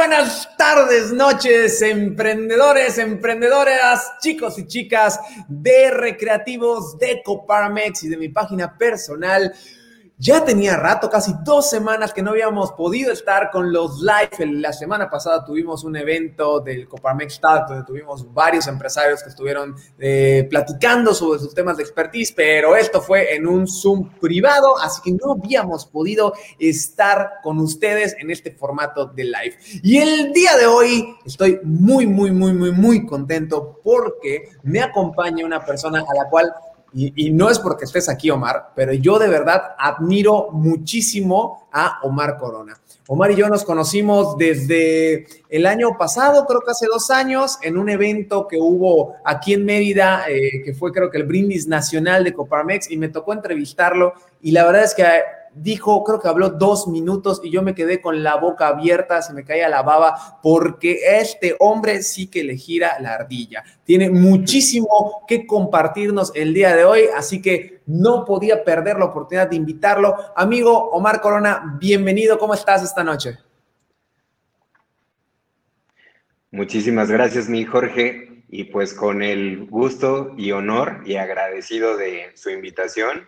buenas tardes, noches, emprendedores, emprendedoras, chicos y chicas de recreativos de Coparmex y de mi página personal. Ya tenía rato, casi dos semanas que no habíamos podido estar con los live. La semana pasada tuvimos un evento del Coparmex Talk donde tuvimos varios empresarios que estuvieron eh, platicando sobre sus temas de expertise, pero esto fue en un Zoom privado, así que no habíamos podido estar con ustedes en este formato de live. Y el día de hoy estoy muy, muy, muy, muy, muy contento porque me acompaña una persona a la cual y, no es porque estés aquí, Omar, pero yo de verdad admiro muchísimo a Omar Corona. Omar y yo nos conocimos desde el año pasado, creo que hace dos años, en un evento que hubo aquí en Mérida, eh, que fue creo que el Brindis Nacional de Coparmex, y me tocó entrevistarlo. Y la verdad es que dijo, creo que habló dos minutos y yo me quedé con la boca abierta, se me caía la baba, porque este hombre sí que le gira la ardilla. Tiene muchísimo que compartirnos el día de hoy, así que no podía perder la oportunidad de invitarlo. Amigo Omar Corona, bienvenido, ¿cómo estás esta noche? Muchísimas gracias, mi Jorge, y pues con el gusto y honor y agradecido de su invitación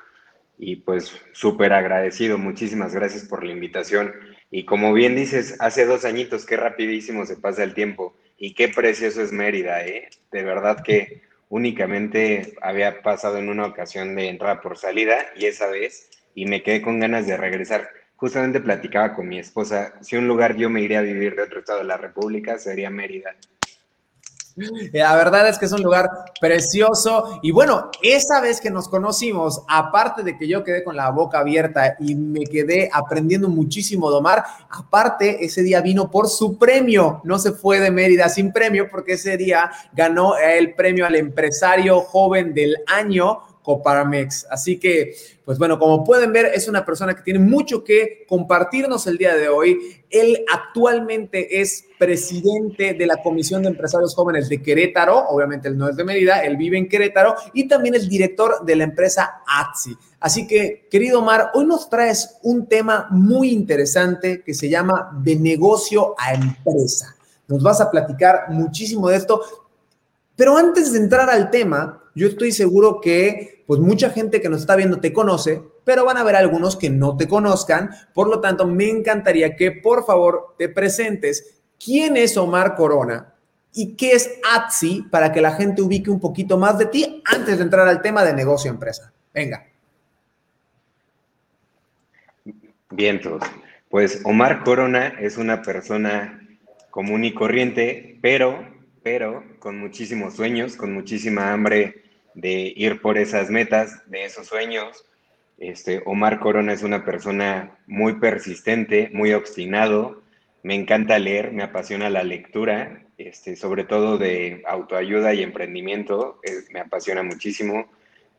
y pues súper agradecido. Muchísimas gracias por la invitación. Y como bien dices, hace dos añitos, qué rapidísimo se pasa el tiempo y qué precioso es Mérida, ¿eh? De verdad que únicamente había pasado en una ocasión de entrada por salida y esa vez, y me quedé con ganas de regresar. Justamente platicaba con mi esposa, si un lugar yo me iría a vivir de otro estado de la República, sería Mérida. La verdad es que es un lugar precioso. Y bueno, esa vez que nos conocimos, aparte de que yo quedé con la boca abierta y me quedé aprendiendo muchísimo de Omar, aparte ese día vino por su premio. No se fue de Mérida sin premio porque ese día ganó el premio al empresario joven del año Coparmex. Así que, pues bueno, como pueden ver, es una persona que tiene mucho que compartirnos el día de hoy. Él actualmente es presidente de la Comisión de Empresarios Jóvenes de Querétaro. Obviamente él no es de Mérida, él vive en Querétaro y también es director de la empresa ATSI. Así que, querido Omar, hoy nos traes un tema muy interesante que se llama de negocio a empresa. Nos vas a platicar muchísimo de esto. Pero antes de entrar al tema, yo estoy seguro que pues mucha gente que nos está viendo te conoce, pero van a haber algunos que no te conozcan. Por lo tanto, me encantaría que por favor te presentes quién es Omar Corona y qué es ATSI para que la gente ubique un poquito más de ti antes de entrar al tema de negocio empresa. Venga. Bien, todos. Pues Omar Corona es una persona común y corriente, pero, pero con muchísimos sueños, con muchísima hambre de ir por esas metas, de esos sueños. Este, Omar Corona es una persona muy persistente, muy obstinado. Me encanta leer, me apasiona la lectura, este, sobre todo de autoayuda y emprendimiento, me apasiona muchísimo.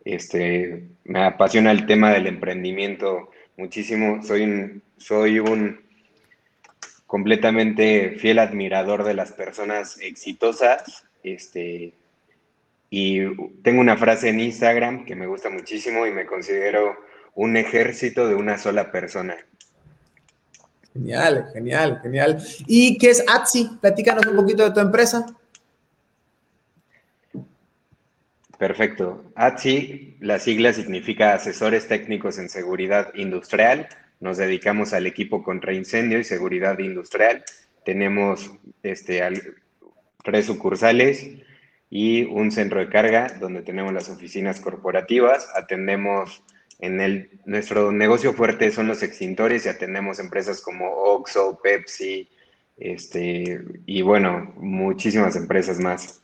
Este, me apasiona el tema del emprendimiento muchísimo. Soy un, soy un completamente fiel admirador de las personas exitosas. Este, y tengo una frase en Instagram que me gusta muchísimo y me considero un ejército de una sola persona. Genial, genial, genial. ¿Y qué es ATSI? Platícanos un poquito de tu empresa. Perfecto. ATSI, la sigla significa Asesores Técnicos en Seguridad Industrial. Nos dedicamos al equipo contra incendio y seguridad industrial. Tenemos este, tres sucursales y un centro de carga donde tenemos las oficinas corporativas, atendemos en el, nuestro negocio fuerte son los extintores y atendemos empresas como Oxxo, Pepsi, este, y bueno, muchísimas empresas más.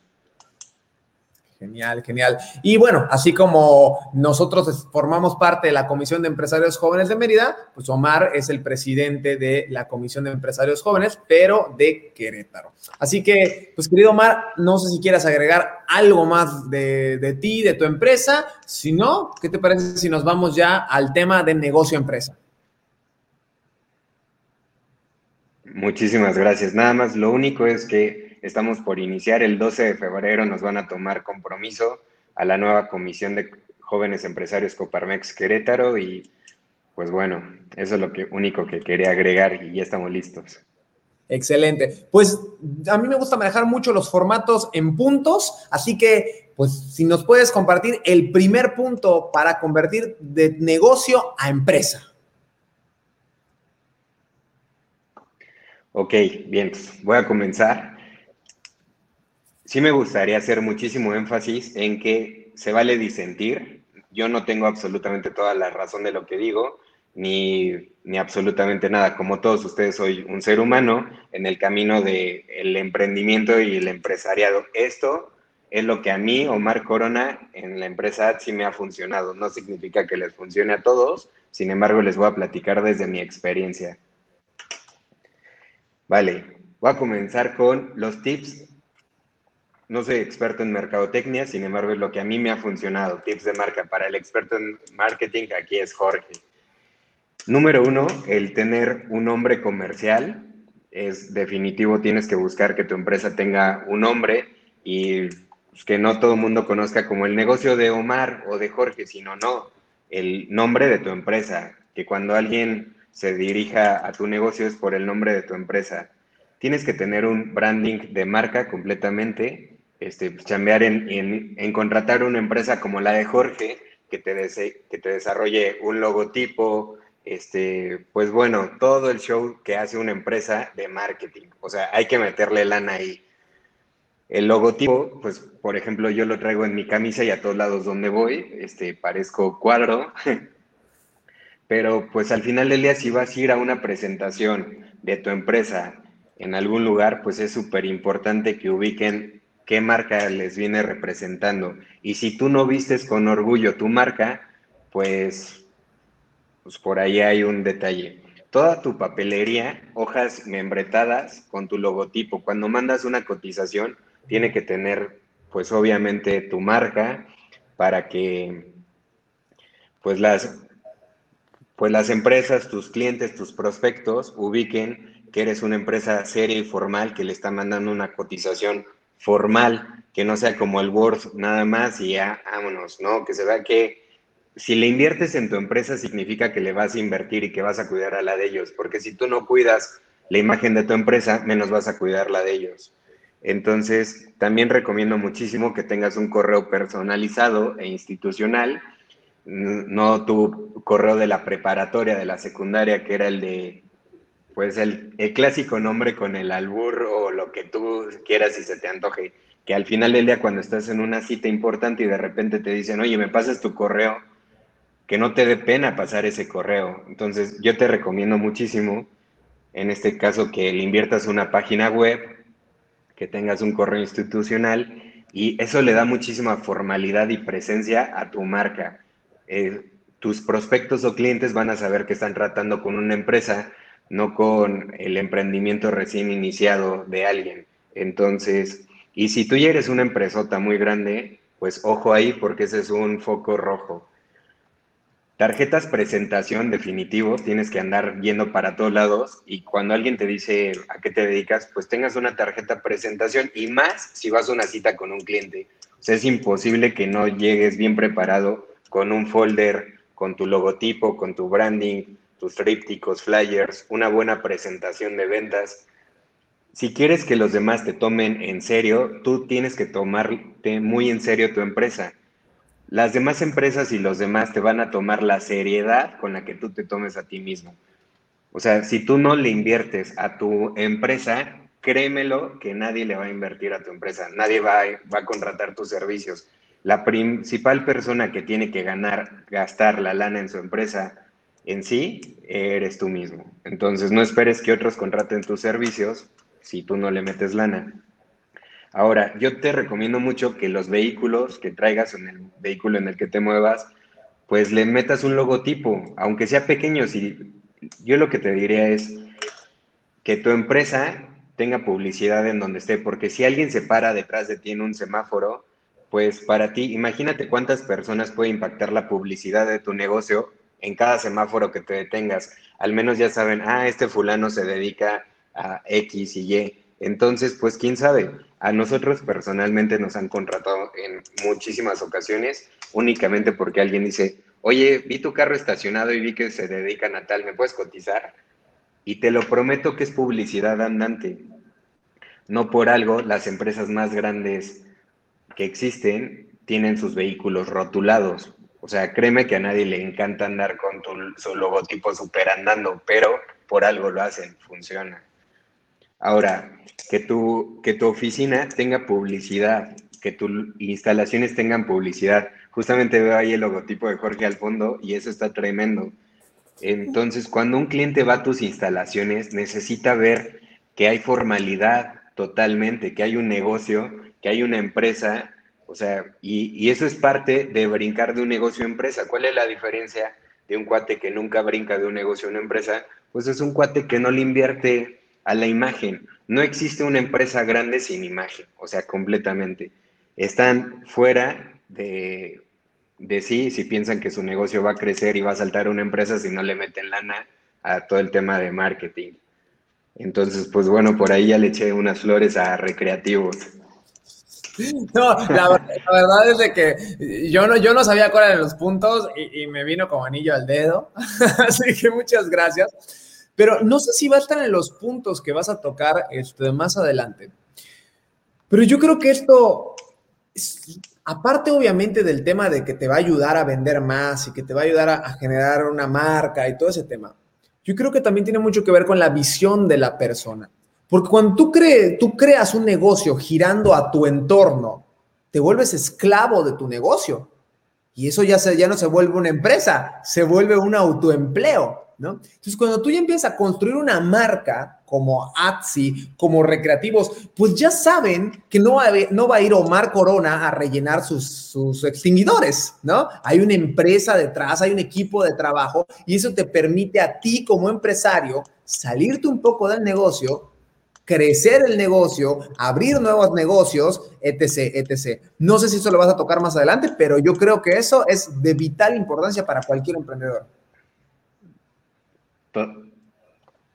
Genial, genial. Y bueno, así como nosotros formamos parte de la Comisión de Empresarios Jóvenes de Mérida, pues Omar es el presidente de la Comisión de Empresarios Jóvenes, pero de Querétaro. Así que, pues querido Omar, no sé si quieras agregar algo más de, de ti, de tu empresa. Si no, ¿qué te parece si nos vamos ya al tema de negocio empresa? Muchísimas gracias. Nada más, lo único es que estamos por iniciar. El 12 de febrero nos van a tomar compromiso a la nueva Comisión de Jóvenes Empresarios Coparmex Querétaro y pues bueno, eso es lo que, único que quería agregar y ya estamos listos. Excelente. Pues a mí me gusta manejar mucho los formatos en puntos, así que pues si nos puedes compartir el primer punto para convertir de negocio a empresa. Ok, bien, voy a comenzar. Sí me gustaría hacer muchísimo énfasis en que se vale disentir. Yo no tengo absolutamente toda la razón de lo que digo, ni, ni absolutamente nada. Como todos ustedes, soy un ser humano en el camino del el emprendimiento y el empresariado. Esto es lo que a mí, Omar Corona, en la empresa sí me ha funcionado. No significa que les funcione a todos, sin embargo, les voy a platicar desde mi experiencia. Vale, voy a comenzar con los tips. No soy experto en mercadotecnia, sin embargo, es lo que a mí me ha funcionado. Tips de marca para el experto en marketing, aquí es Jorge. Número uno, el tener un nombre comercial. Es definitivo, tienes que buscar que tu empresa tenga un nombre y pues, que no todo el mundo conozca como el negocio de Omar o de Jorge, sino no, el nombre de tu empresa. Que cuando alguien se dirija a tu negocio es por el nombre de tu empresa. Tienes que tener un branding de marca completamente, este, chambear en, en, contratar una empresa como la de Jorge, que te, que te desarrolle un logotipo, este, pues bueno, todo el show que hace una empresa de marketing. O sea, hay que meterle lana ahí. El logotipo, pues, por ejemplo, yo lo traigo en mi camisa y a todos lados donde voy, este, parezco cuadro. Pero pues al final del día, si vas a ir a una presentación de tu empresa en algún lugar, pues es súper importante que ubiquen qué marca les viene representando. Y si tú no vistes con orgullo tu marca, pues, pues por ahí hay un detalle. Toda tu papelería, hojas membretadas con tu logotipo. Cuando mandas una cotización, tiene que tener, pues obviamente, tu marca para que, pues las pues las empresas, tus clientes, tus prospectos ubiquen que eres una empresa seria y formal que le está mandando una cotización formal, que no sea como el Word nada más y ya, vámonos, ¿no? Que se vea que si le inviertes en tu empresa significa que le vas a invertir y que vas a cuidar a la de ellos, porque si tú no cuidas la imagen de tu empresa, menos vas a cuidar la de ellos. Entonces, también recomiendo muchísimo que tengas un correo personalizado e institucional no tu correo de la preparatoria, de la secundaria, que era el de, pues el, clásico nombre con el albur o lo que tú quieras y se te antoje, que al final del día cuando estás en una cita importante y de repente te dicen, oye, me pasas tu correo, que no te dé pena pasar ese correo. Entonces yo te recomiendo muchísimo, en este caso, que le inviertas una página web, que tengas un correo institucional y eso le da muchísima formalidad y presencia a tu marca eh, tus prospectos o clientes van a saber que están tratando con una empresa, no con el emprendimiento recién iniciado de alguien. Entonces, y si tú ya eres una empresota muy grande, pues ojo ahí porque ese es un foco rojo. Tarjetas presentación definitivos, tienes que andar yendo para todos lados y cuando alguien te dice a qué te dedicas, pues tengas una tarjeta presentación y más si vas a una cita con un cliente. O sea, es imposible que no llegues bien preparado con un folder, con tu logotipo, con tu branding, tus trípticos, flyers, una buena presentación de ventas. Si quieres que los demás te tomen en serio, tú tienes que tomarte muy en serio tu empresa. Las demás empresas y los demás te van a tomar la seriedad con la que tú te tomes a ti mismo. O sea, si tú no le inviertes a tu empresa, créemelo que nadie le va a invertir a tu empresa, nadie va va a contratar tus servicios la principal persona que tiene que ganar, gastar la lana en su empresa en sí, eres tú mismo. Entonces, no esperes que otros contraten tus servicios si tú no le metes lana. Ahora, yo te recomiendo mucho que los vehículos que traigas en el vehículo en el que te muevas, pues le metas un logotipo, aunque sea pequeño. Si, yo lo que te diría es que tu empresa tenga publicidad en donde esté, porque si alguien se para detrás de ti en un semáforo, pues para ti, imagínate cuántas personas puede impactar la publicidad de tu negocio en cada semáforo que te detengas. Al menos ya saben, ah, este fulano se dedica a X y Y. Entonces, pues quién sabe. A nosotros personalmente nos han contratado en muchísimas ocasiones únicamente porque alguien dice, oye, vi tu carro estacionado y vi que se dedican a tal, ¿me puedes cotizar? Y te lo prometo que es publicidad andante. No por algo las empresas más grandes que existen tienen sus vehículos rotulados. O sea, créeme que a nadie le encanta andar con su logotipo super andando, pero por algo lo hacen, funciona. Ahora, que tu, que tu oficina tenga publicidad, que tus instalaciones tengan publicidad. Justamente veo ahí el logotipo de Jorge al fondo y eso está tremendo. Entonces, cuando un cliente va a tus instalaciones, necesita ver que hay formalidad totalmente, que hay un negocio, que hay una empresa, o sea, y, eso es parte de brincar de un negocio a empresa. ¿Cuál es la diferencia de un cuate que nunca brinca de un negocio a una empresa? Pues es un cuate que no le invierte a la imagen. No existe una empresa grande sin imagen, o sea, completamente. Están fuera de, de sí si piensan que su negocio va a crecer y va a saltar una empresa si no le meten lana a todo el tema de marketing. Entonces, pues bueno, por ahí ya le eché unas flores a recreativos. No, la, verdad es de que yo no, yo no sabía cuáles eran los puntos y, me vino como anillo al dedo. Así que muchas gracias. Pero no sé si va a estar en los puntos que vas a tocar este, más adelante. Pero yo creo que esto, aparte obviamente del tema de que te va a ayudar a vender más y que te va a ayudar a, generar una marca y todo ese tema, yo creo que también tiene mucho que ver con la visión de la persona. Porque cuando tú, creas un negocio girando a tu entorno, te vuelves esclavo de tu negocio. Y eso ya, se, ya no se vuelve una empresa, se vuelve un autoempleo. Entonces, cuando tú ya empiezas a construir una marca como Atsi, como recreativos, pues ya saben que no va, a, no a ir Omar Corona a rellenar sus, sus extinguidores, ¿no? Hay una empresa detrás, hay un equipo de trabajo y eso te permite a ti como empresario salirte un poco del negocio, crecer el negocio, abrir nuevos negocios, etc., etc. No sé si eso lo vas a tocar más adelante, pero yo creo que eso es de vital importancia para cualquier emprendedor.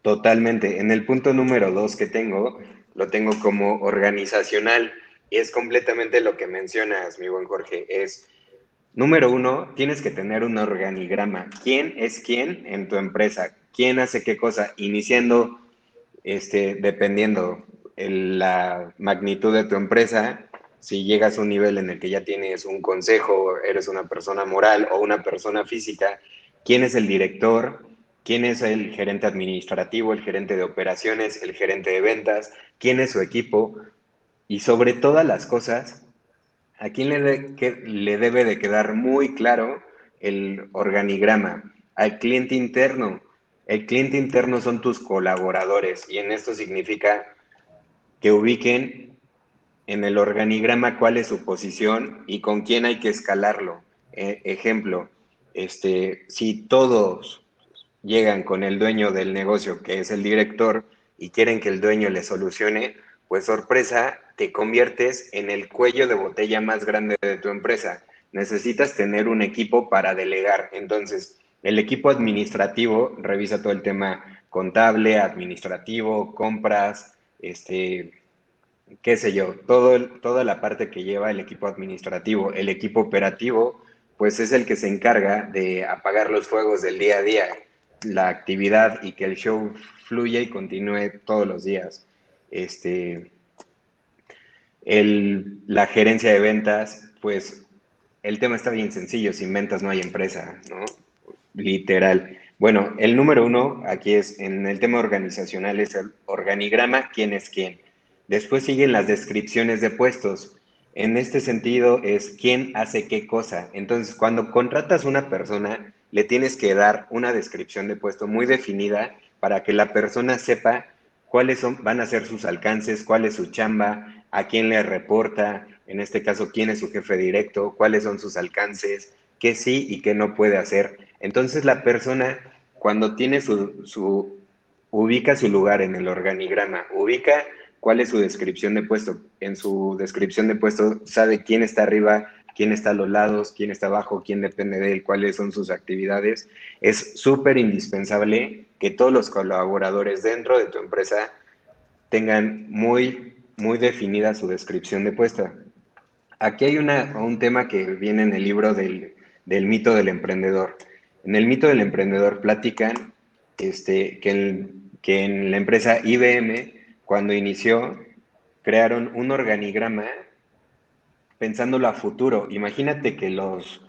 Totalmente. En el punto número dos que tengo, lo tengo como organizacional y es completamente lo que mencionas, mi buen Jorge. Es, número uno, tienes que tener un organigrama. ¿Quién es quién en tu empresa? ¿Quién hace qué cosa? Iniciando, este, dependiendo la magnitud de tu empresa, si llegas a un nivel en el que ya tienes un consejo, eres una persona moral o una persona física, ¿quién es el director? quién es el gerente administrativo, el gerente de operaciones, el gerente de ventas, quién es su equipo y sobre todas las cosas, a quién le, le debe de quedar muy claro el organigrama, al cliente interno. El cliente interno son tus colaboradores y en esto significa que ubiquen en el organigrama cuál es su posición y con quién hay que escalarlo. E, ejemplo, este, si todos llegan con el dueño del negocio, que es el director, y quieren que el dueño le solucione, pues sorpresa, te conviertes en el cuello de botella más grande de tu empresa. Necesitas tener un equipo para delegar. Entonces, el equipo administrativo revisa todo el tema contable, administrativo, compras, este, qué sé yo, toda la parte que lleva el equipo administrativo. El equipo operativo, pues es el que se encarga de apagar los fuegos del día a día la actividad y que el show fluya y continúe todos los días. Este, el, la gerencia de ventas, pues el tema está bien sencillo, sin ventas no hay empresa, ¿no? Literal. Bueno, el número uno aquí es, en el tema organizacional, es el organigrama, quién es quién. Después siguen las descripciones de puestos. En este sentido es quién hace qué cosa. Entonces, cuando contratas una persona, le tienes que dar una descripción de puesto muy definida para que la persona sepa cuáles son, van a ser sus alcances, cuál es su chamba, a quién le reporta, en este caso, quién es su jefe directo, cuáles son sus alcances, qué sí y qué no puede hacer. Entonces la persona, cuando tiene su, su ubica su lugar en el organigrama, ubica cuál es su descripción de puesto. En su descripción de puesto sabe quién está arriba, quién está a los lados, quién está abajo, quién depende de él, cuáles son sus actividades. Es súper indispensable que todos los colaboradores dentro de tu empresa tengan muy, muy definida su descripción de puesta. Aquí hay una, un tema que viene en el libro del, del, mito del emprendedor. En el mito del emprendedor platican este, que en la empresa IBM, cuando inició, crearon un organigrama pensándolo a futuro. Imagínate que los,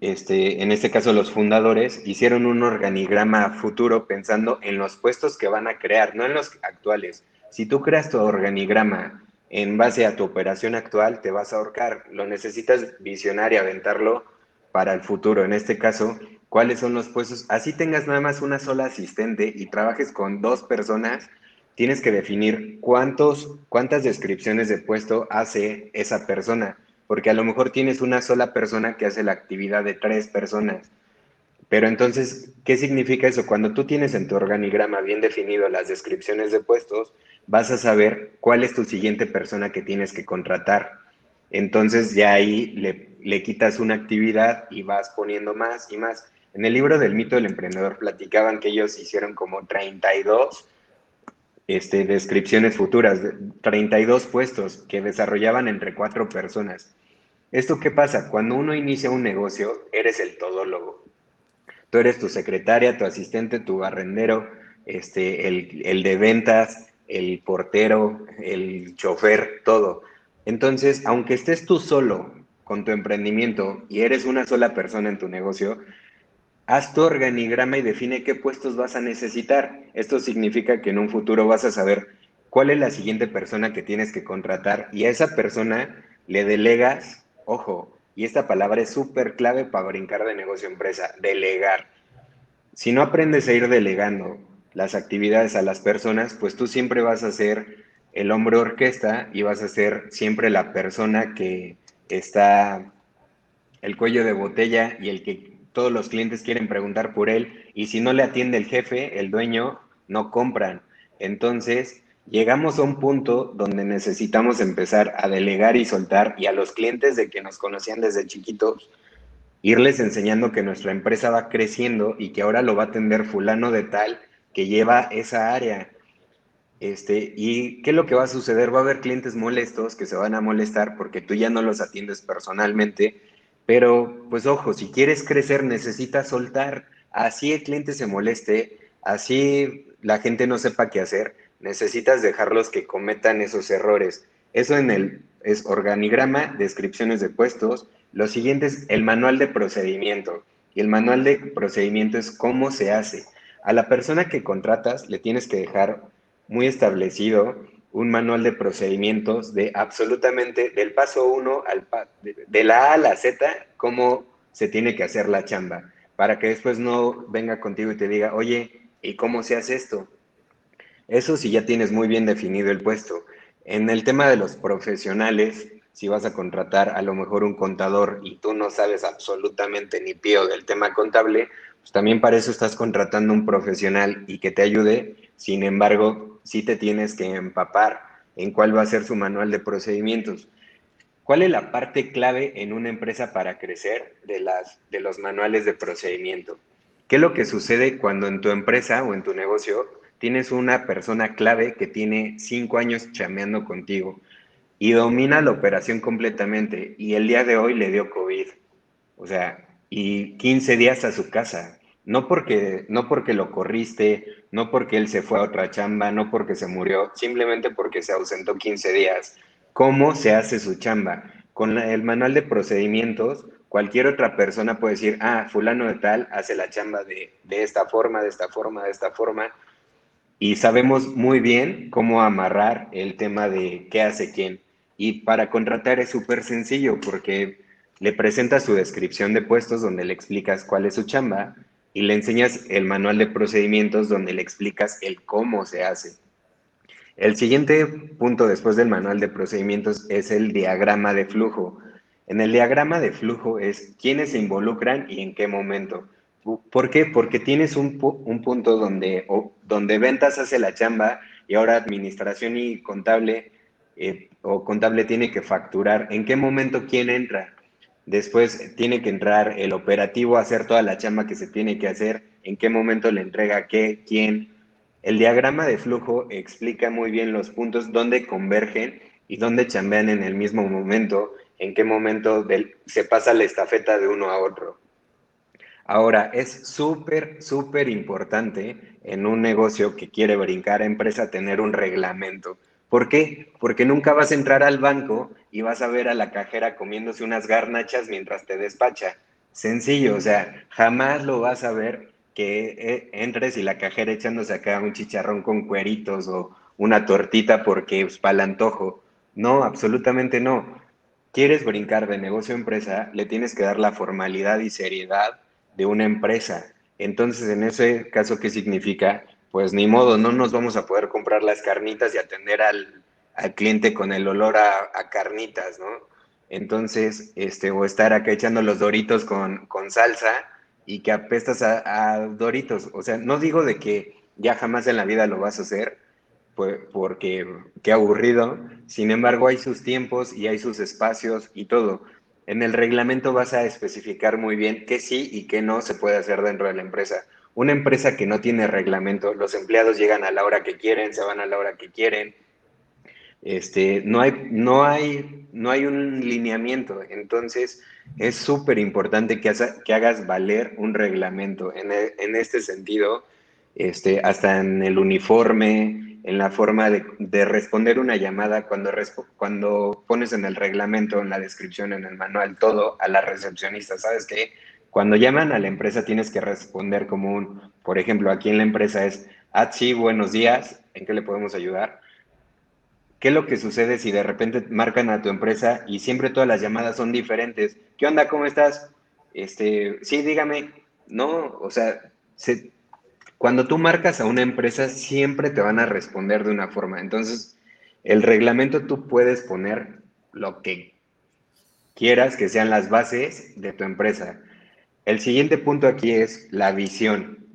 este, en este caso los fundadores, hicieron un organigrama a futuro pensando en los puestos que van a crear, no en los actuales. Si tú creas tu organigrama en base a tu operación actual, te vas a ahorcar. Lo necesitas visionar y aventarlo para el futuro. En este caso, cuáles son los puestos. Así tengas nada más una sola asistente y trabajes con dos personas, tienes que definir cuántos, cuántas descripciones de puesto hace esa persona, porque a lo mejor tienes una sola persona que hace la actividad de tres personas. Pero entonces, ¿qué significa eso? Cuando tú tienes en tu organigrama bien definido las descripciones de puestos, vas a saber cuál es tu siguiente persona que tienes que contratar. Entonces ya ahí le, le quitas una actividad y vas poniendo más y más. En el libro del mito del emprendedor platicaban que ellos hicieron como 32 este, descripciones futuras, 32 puestos que desarrollaban entre cuatro personas. ¿Esto qué pasa? Cuando uno inicia un negocio, eres el todólogo. Tú eres tu secretaria, tu asistente, tu barrendero, este, el, el de ventas, el portero, el chofer, todo. Entonces, aunque estés tú solo con tu emprendimiento y eres una sola persona en tu negocio, Haz tu organigrama y define qué puestos vas a necesitar. Esto significa que en un futuro vas a saber cuál es la siguiente persona que tienes que contratar y a esa persona le delegas, ojo, y esta palabra es súper clave para brincar de negocio a empresa, delegar. Si no aprendes a ir delegando las actividades a las personas, pues tú siempre vas a ser el hombre orquesta y vas a ser siempre la persona que está el cuello de botella y el que todos los clientes quieren preguntar por él y si no le atiende el jefe, el dueño, no compran. Entonces, llegamos a un punto donde necesitamos empezar a delegar y soltar y a los clientes de que nos conocían desde chiquitos, irles enseñando que nuestra empresa va creciendo y que ahora lo va a atender fulano de tal que lleva esa área. Este, ¿Y qué es lo que va a suceder? Va a haber clientes molestos que se van a molestar porque tú ya no los atiendes personalmente pero, pues ojo, si quieres crecer, necesitas soltar. Así el cliente se moleste, así la gente no sepa qué hacer, necesitas dejarlos que cometan esos errores. Eso en el es organigrama, descripciones de puestos. Lo siguiente es el manual de procedimiento. Y el manual de procedimiento es cómo se hace. A la persona que contratas le tienes que dejar muy establecido un manual de procedimientos de absolutamente del paso 1 al de, la A a la Z, cómo se tiene que hacer la chamba, para que después no venga contigo y te diga, oye, ¿y cómo se hace esto? Eso sí ya tienes muy bien definido el puesto. En el tema de los profesionales, si vas a contratar a lo mejor un contador y tú no sabes absolutamente ni pío del tema contable, pues también para eso estás contratando un profesional y que te ayude. Sin embargo, sí te tienes que empapar en cuál va a ser su manual de procedimientos. ¿Cuál es la parte clave en una empresa para crecer de, las, de los manuales de procedimiento? ¿Qué es lo que sucede cuando en tu empresa o en tu negocio tienes una persona clave que tiene cinco años chameando contigo y domina la operación completamente y el día de hoy le dio COVID? O sea, y 15 días a su casa. No porque, no porque lo corriste, no porque él se fue a otra chamba, no porque se murió, simplemente porque se ausentó 15 días. ¿Cómo se hace su chamba? Con el manual de procedimientos, cualquier otra persona puede decir, ah, fulano de tal hace la chamba de, de esta forma, de esta forma, de esta forma. Y sabemos muy bien cómo amarrar el tema de qué hace quién. Y para contratar es súper sencillo porque le presentas su descripción de puestos donde le explicas cuál es su chamba y le enseñas el manual de procedimientos donde le explicas el cómo se hace. El siguiente punto después del manual de procedimientos es el diagrama de flujo. En el diagrama de flujo es quiénes se involucran y en qué momento. ¿Por qué? Porque tienes un, punto donde, donde ventas hace la chamba y ahora administración y contable eh, o contable tiene que facturar. ¿En qué momento quién entra? Después tiene que entrar el operativo hacer toda la chamba que se tiene que hacer, en qué momento le entrega qué, quién. El diagrama de flujo explica muy bien los puntos donde convergen y dónde chambean en el mismo momento, en qué momento se pasa la estafeta de uno a otro. Ahora, es súper, súper importante en un negocio que quiere brincar a empresa tener un reglamento. ¿Por qué? Porque nunca vas a entrar al banco y vas a ver a la cajera comiéndose unas garnachas mientras te despacha. Sencillo, o sea, jamás lo vas a ver que eh, entres y la cajera echándose acá un chicharrón con cueritos o una tortita porque es para el antojo. No, absolutamente no. Quieres brincar de negocio a empresa, le tienes que dar la formalidad y seriedad de una empresa. Entonces, en ese caso, ¿qué significa? Pues ni modo, no nos vamos a poder comprar las carnitas y atender al, cliente con el olor a, carnitas, ¿no? Entonces, este, o estar acá echando los doritos con, con salsa y que apestas a, a, doritos. O sea, no digo de que ya jamás en la vida lo vas a hacer, pues, porque qué aburrido. Sin embargo, hay sus tiempos y hay sus espacios y todo. En el reglamento vas a especificar muy bien qué sí y qué no se puede hacer dentro de la empresa. Una empresa que no tiene reglamento, los empleados llegan a la hora que quieren, se van a la hora que quieren. Este, no, hay, no, hay, no hay un lineamiento. Entonces, es súper importante que, que, hagas valer un reglamento. En, e, en este sentido, este, hasta en el uniforme, en la forma de, responder una llamada cuando, cuando pones en el reglamento, en la descripción, en el manual, todo a la recepcionista. ¿Sabes qué? Cuando llaman a la empresa tienes que responder como un, por ejemplo, aquí en la empresa es, ah, sí, buenos días, ¿en qué le podemos ayudar? ¿Qué es lo que sucede si de repente marcan a tu empresa y siempre todas las llamadas son diferentes? ¿Qué onda? ¿Cómo estás? Este, sí, dígame. No, o sea, se, cuando tú marcas a una empresa, siempre te van a responder de una forma. Entonces, el reglamento tú puedes poner lo que quieras que sean las bases de tu empresa. El siguiente punto aquí es la visión.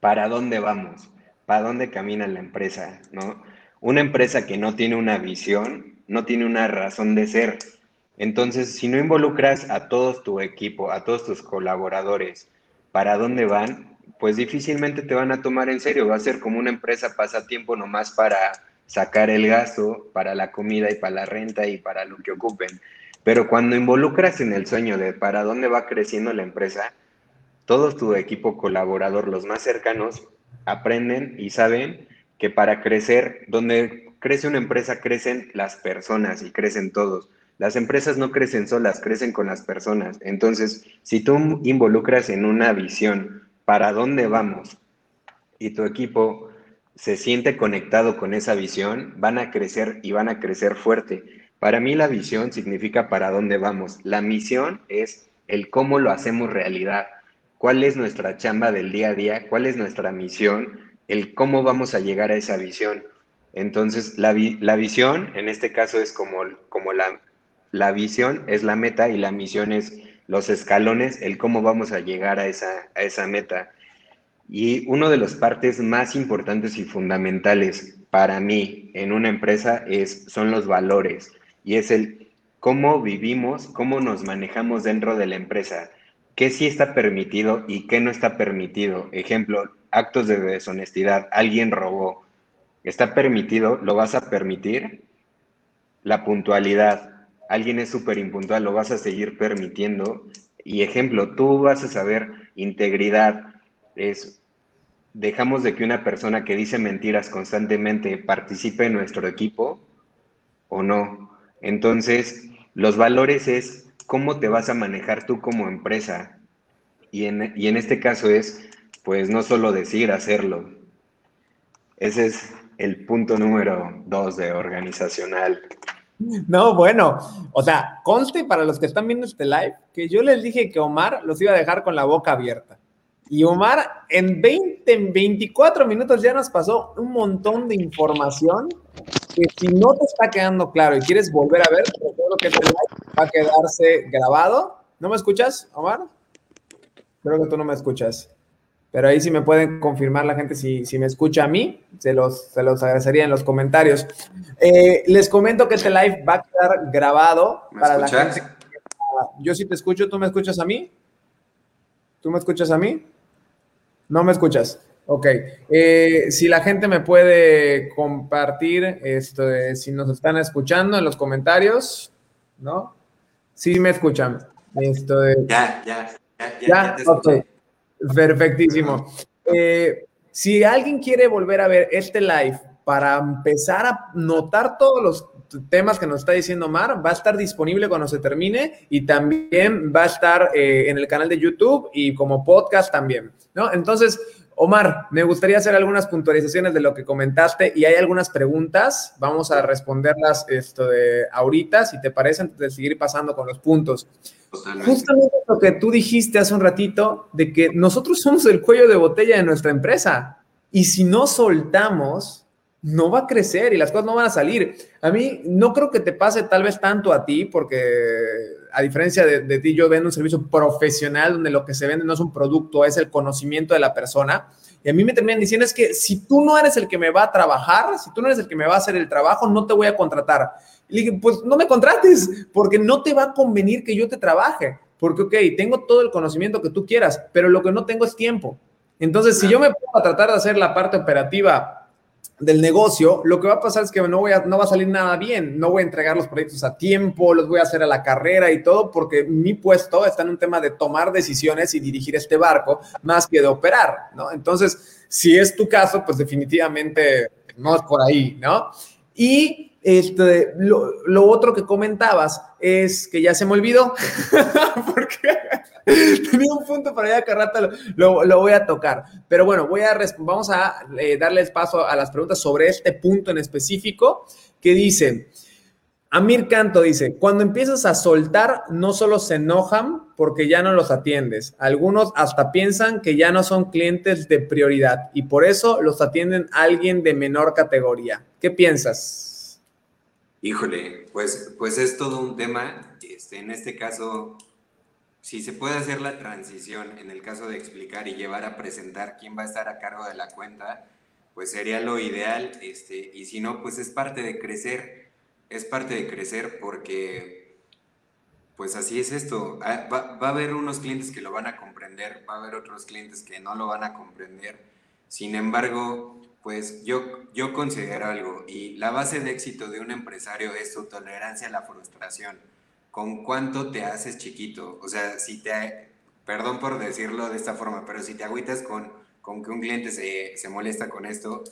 ¿Para dónde vamos? ¿Para dónde camina la empresa? ¿no? Una empresa que no tiene una visión, no tiene una razón de ser. Entonces, si no involucras a todo tu equipo, a todos tus colaboradores, para dónde van, pues difícilmente te van a tomar en serio. Va a ser como una empresa pasatiempo nomás para sacar el gasto, para la comida y para la renta y para lo que ocupen. Pero cuando involucras en el sueño de para dónde va creciendo la empresa, todo tu equipo colaborador, los más cercanos, aprenden y saben que para crecer, donde crece una empresa, crecen las personas y crecen todos. Las empresas no crecen solas, crecen con las personas. Entonces, si tú involucras en una visión, para dónde vamos y tu equipo se siente conectado con esa visión, van a crecer y van a crecer fuerte. Para mí la visión significa para dónde vamos. La misión es el cómo lo hacemos realidad. ¿Cuál es nuestra chamba del día a día? ¿Cuál es nuestra misión? El cómo vamos a llegar a esa visión. Entonces, la, visión en este caso es como, como la, la visión es la meta y la misión es los escalones, el cómo vamos a llegar a esa, a esa meta. Y una de las partes más importantes y fundamentales para mí en una empresa es, son los valores y es el cómo vivimos, cómo nos manejamos dentro de la empresa, qué sí está permitido y qué no está permitido. Ejemplo, actos de deshonestidad, alguien robó, ¿está permitido? ¿Lo vas a permitir? La puntualidad, alguien es súper impuntual, lo vas a seguir permitiendo. Y ejemplo, tú vas a saber integridad, es dejamos de que una persona que dice mentiras constantemente participe en nuestro equipo o no. Entonces, los valores es cómo te vas a manejar tú como empresa. Y en, y en este caso es, pues no solo decir, hacerlo. Ese es el punto número dos de organizacional. No, bueno, o sea, conste para los que están viendo este live que yo les dije que Omar los iba a dejar con la boca abierta. Y Omar en 20, en 24 minutos ya nos pasó un montón de información que si no te está quedando claro y quieres volver a ver, lo que este live va a quedarse grabado. ¿No me escuchas, Omar? Creo que tú no me escuchas. Pero ahí sí me pueden confirmar la gente si, me escucha a mí, se los, se los agradecería en los comentarios. Eh, les comento que este live va a quedar grabado para la gente. Yo sí te escucho, ¿tú me escuchas a mí? ¿Tú me escuchas a mí? No me escuchas. Ok. Eh, si la gente me puede compartir esto si nos están escuchando en los comentarios, ¿no? Sí me escuchan. Esto Ya, ya, ya, ya, ya ok. Perfectísimo. Eh, si alguien quiere volver a ver este live para empezar a notar todos los temas que nos está diciendo Mar, va a estar disponible cuando se termine y también va a estar eh, en el canal de YouTube y como podcast también, ¿no? Entonces, Omar, me gustaría hacer algunas puntualizaciones de lo que comentaste y hay algunas preguntas. Vamos a responderlas esto de ahorita, si te parece, antes de seguir pasando con los puntos. Justamente lo que tú dijiste hace un ratito, de que nosotros somos el cuello de botella de nuestra empresa y si no soltamos, no va a crecer y las cosas no van a salir. A mí no creo que te pase tal vez tanto a ti, porque a diferencia de, ti, yo vendo un servicio profesional donde lo que se vende no es un producto, es el conocimiento de la persona. Y a mí me terminan diciendo es que si tú no eres el que me va a trabajar, si tú no eres el que me va a hacer el trabajo, no te voy a contratar. Y le dije, pues no me contrates, porque no te va a convenir que yo te trabaje. Porque, ok, tengo todo el conocimiento que tú quieras, pero lo que no tengo es tiempo. Entonces, si yo me pongo a tratar de hacer la parte operativa del negocio, lo que va a pasar es que no, voy a, no va a salir nada bien, no voy a entregar los proyectos a tiempo, los voy a hacer a la carrera y todo, porque mi puesto está en un tema de tomar decisiones y dirigir este barco más que de operar, ¿no? Entonces, si es tu caso, pues definitivamente no es por ahí, ¿no? Y este, lo, otro que comentabas es que ya se me olvidó, porque tenía un punto para allá que rato lo, lo, voy a tocar. Pero bueno, voy a vamos a eh, darles paso a las preguntas sobre este punto en específico que dice, Amir Canto dice, cuando empiezas a soltar, no solo se enojan porque ya no los atiendes, algunos hasta piensan que ya no son clientes de prioridad y por eso los atienden alguien de menor categoría. ¿Qué piensas? Híjole, pues, pues es todo un tema. Este, en este caso, si se puede hacer la transición, en el caso de explicar y llevar a presentar quién va a estar a cargo de la cuenta, pues sería lo ideal. Este, y si no, pues es parte de crecer. Es parte de crecer porque, pues así es esto. Ah, va, va a haber unos clientes que lo van a comprender, va a haber otros clientes que no lo van a comprender. Sin embargo, pues yo, yo considero algo, y la base de éxito de un empresario es su tolerancia a la frustración. ¿Con cuánto te haces chiquito? O sea, si te, perdón por decirlo de esta forma, pero si te agüitas con, con que un cliente se, se molesta con esto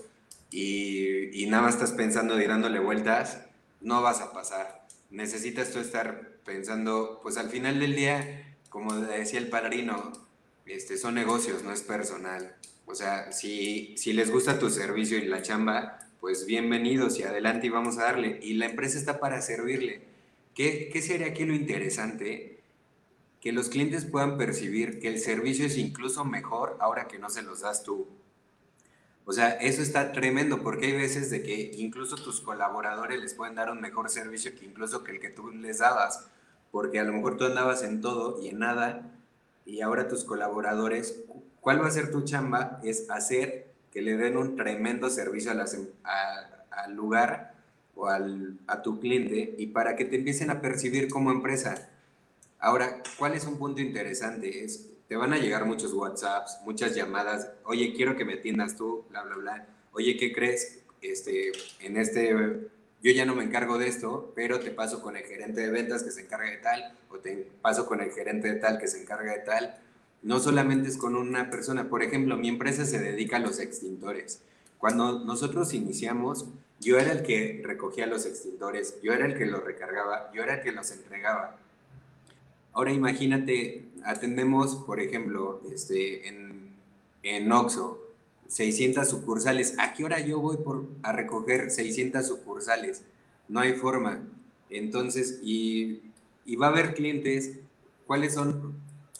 y, y, nada estás pensando y dándole vueltas, no vas a pasar. Necesitas tú estar pensando, pues al final del día, como decía el padrino, este, son negocios, no es personal. O sea, si, si les gusta tu servicio y la chamba, pues bienvenidos y adelante y vamos a darle. Y la empresa está para servirle. ¿Qué, qué sería aquí lo interesante? Que los clientes puedan percibir que el servicio es incluso mejor ahora que no se los das tú. O sea, eso está tremendo porque hay veces de que incluso tus colaboradores les pueden dar un mejor servicio que incluso que el que tú les dabas. Porque a lo mejor tú andabas en todo y en nada y ahora tus colaboradores ¿Cuál va a ser tu chamba? Es hacer que le den un tremendo servicio em, al lugar o a tu cliente y para que te empiecen a percibir como empresa. Ahora, ¿cuál es un punto interesante? Es, te van a llegar muchos WhatsApps, muchas llamadas, oye, quiero que me atiendas tú, bla, bla, bla. Oye, ¿qué crees? Este, en este, yo ya no me encargo de esto, pero te paso con el gerente de ventas que se encarga de tal, o te paso con el gerente de tal que se encarga de tal no solamente es con una persona. Por ejemplo, mi empresa se dedica a los extintores. Cuando nosotros iniciamos, yo era el que recogía los extintores, yo era el que los recargaba, yo era el que los entregaba. Ahora imagínate, atendemos, por ejemplo, este, en, en Oxo, 600 sucursales. ¿A qué hora yo voy por, a recoger 600 sucursales? No hay forma. Entonces, y, y va a haber clientes, ¿cuáles son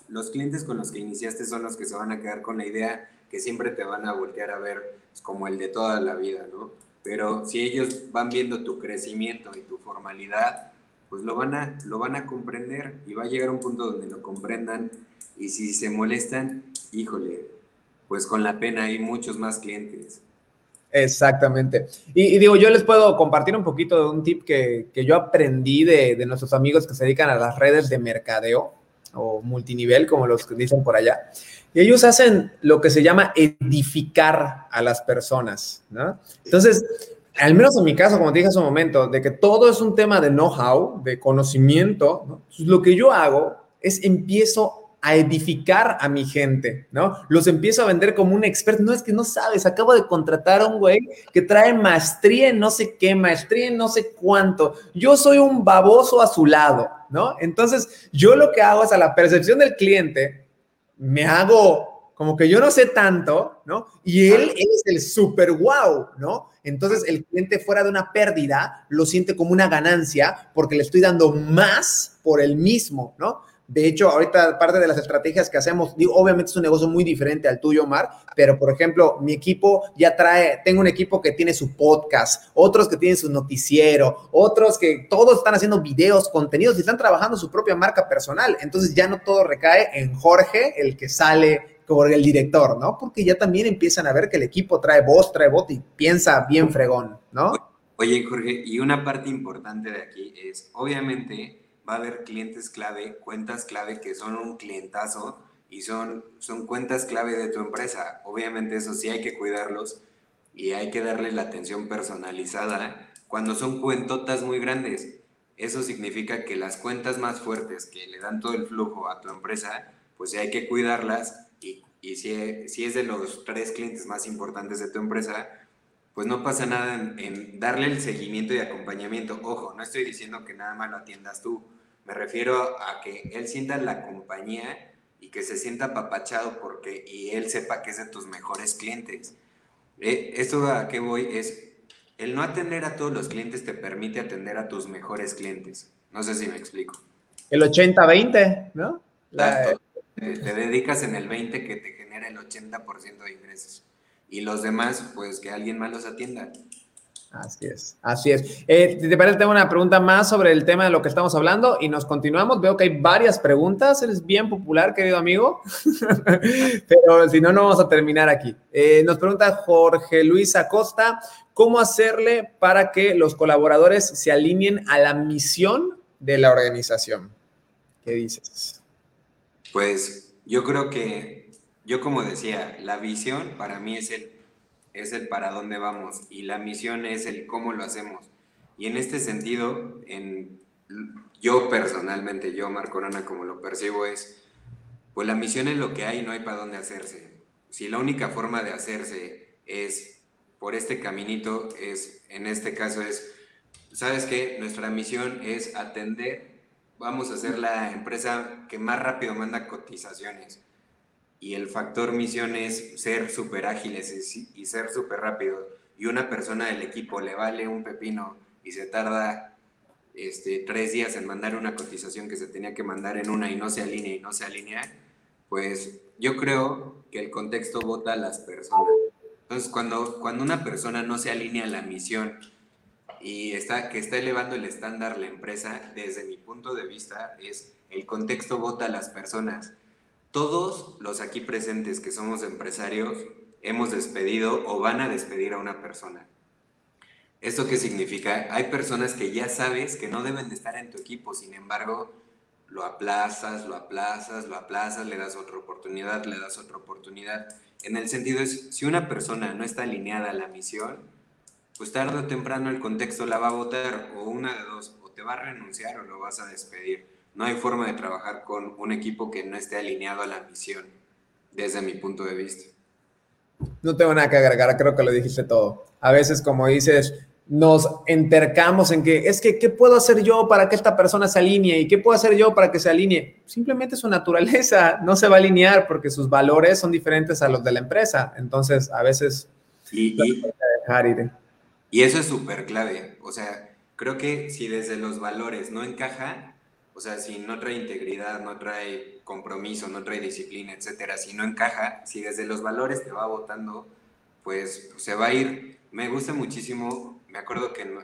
los clientes con los que iniciaste son los que se van a quedar con la idea que siempre te van a voltear a ver como el de toda la vida, ¿no? Pero si ellos van viendo tu crecimiento y tu formalidad, pues lo van a, lo van a comprender y va a llegar un punto donde lo comprendan y si se molestan, híjole, pues con la pena hay muchos más clientes. Exactamente. Y, digo, yo les puedo compartir un poquito de un tip que, que yo aprendí de, de, nuestros amigos que se dedican a las redes de mercadeo o multinivel, como los que dicen por allá. Y ellos hacen lo que se llama edificar a las personas, ¿no? Entonces, al menos en mi caso, como te dije hace un momento, de que todo es un tema de know-how, de conocimiento, lo que yo hago es empiezo a edificar a mi gente, ¿no? Los empiezo a vender como un experto. No es que no sabes, acabo de contratar a un güey que trae maestría en no sé qué, maestría en no sé cuánto. Yo soy un baboso a su lado, ¿no? Entonces, yo lo que hago es a la percepción del cliente, me hago como que yo no sé tanto, ¿no? Y él es el super wow, ¿no? Entonces el cliente fuera de una pérdida lo siente como una ganancia porque le estoy dando más por el mismo, ¿no? De hecho, ahorita parte de las estrategias que hacemos, obviamente es un negocio muy diferente al tuyo, Omar, pero por ejemplo, mi equipo ya trae, tengo un equipo que tiene su podcast, otros que tienen su noticiero, otros que todos están haciendo videos, contenidos y están trabajando su propia marca personal. Entonces ya no todo recae en Jorge, el que sale como el director, ¿no? Porque ya también empiezan a ver que el equipo trae voz, trae voz y piensa bien fregón, ¿no? Oye, Jorge, y una parte importante de aquí es, obviamente, va a haber clientes clave, cuentas clave que son un clientazo y son, son cuentas clave de tu empresa. Obviamente eso sí hay que cuidarlos y hay que darle la atención personalizada cuando son cuentotas muy grandes. Eso significa que las cuentas más fuertes que le dan todo el flujo a tu empresa, pues sí hay que cuidarlas y, y si, si es de los tres clientes más importantes de tu empresa, pues no pasa nada en, en, darle el seguimiento y acompañamiento. Ojo, no estoy diciendo que nada más lo atiendas tú, me refiero a que él sienta la compañía y que se sienta apapachado porque y él sepa que es de tus mejores clientes. Eh, esto a qué voy es, el no atender a todos los clientes te permite atender a tus mejores clientes. No sé si me explico. El 80-20, ¿no? te, te dedicas en el 20 que te genera el 80% de ingresos. Y los demás, pues que alguien más los atienda. Así es, así es. Eh, ¿Te parece? Tengo una pregunta más sobre el tema de lo que estamos hablando y nos continuamos. Veo que hay varias preguntas. Eres bien popular, querido amigo. Pero si no, no vamos a terminar aquí. Eh, nos pregunta Jorge Luis Acosta, ¿cómo hacerle para que los colaboradores se alineen a la misión de la organización? ¿Qué dices? Pues yo creo que, yo como decía, la visión para mí es el es el para dónde vamos y la misión es el cómo lo hacemos. Y en este sentido, en, yo personalmente, yo Marco Corona, como lo percibo es, pues la misión es lo que hay, no hay para dónde hacerse. Si la única forma de hacerse es por este caminito, es, en este caso es, ¿sabes qué? Nuestra misión es atender, vamos a ser la empresa que más rápido manda cotizaciones y el factor misión es ser súper ágiles y ser súper rápido. Y una persona del equipo le vale un pepino y se tarda este, tres días en mandar una cotización que se tenía que mandar en una y no se alinea y no se alinea, pues yo creo que el contexto vota a las personas. Entonces, cuando, cuando una persona no se alinea a la misión y está, que está elevando el estándar la empresa, desde mi punto de vista, es el contexto vota a las personas todos los aquí presentes que somos empresarios hemos despedido o van a despedir a una persona. ¿Esto qué significa? Hay personas que ya sabes que no deben de estar en tu equipo, sin embargo, lo aplazas, lo aplazas, lo aplazas, le das otra oportunidad, le das otra oportunidad. En el sentido es, si una persona no está alineada a la misión, pues tarde o temprano el contexto la va a votar o una de dos, o te va a renunciar o lo vas a despedir no hay forma de trabajar con un equipo que no esté alineado a la misión, desde mi punto de vista. No tengo nada que agregar, creo que lo dijiste todo. A veces, como dices, nos entercamos en que es que, ¿qué puedo hacer yo para que esta persona se alinee? ¿Y qué puedo hacer yo para que se alinee? Simplemente su naturaleza no se va a alinear porque sus valores son diferentes a los de la empresa. Entonces, a veces... Y, y eso es súper clave. O sea, creo que si desde los valores no encaja, o sea, si no trae integridad, no trae compromiso, no trae disciplina, etcétera, si no encaja, si desde los valores te va votando, pues se va a ir. Me gusta muchísimo, me acuerdo que en,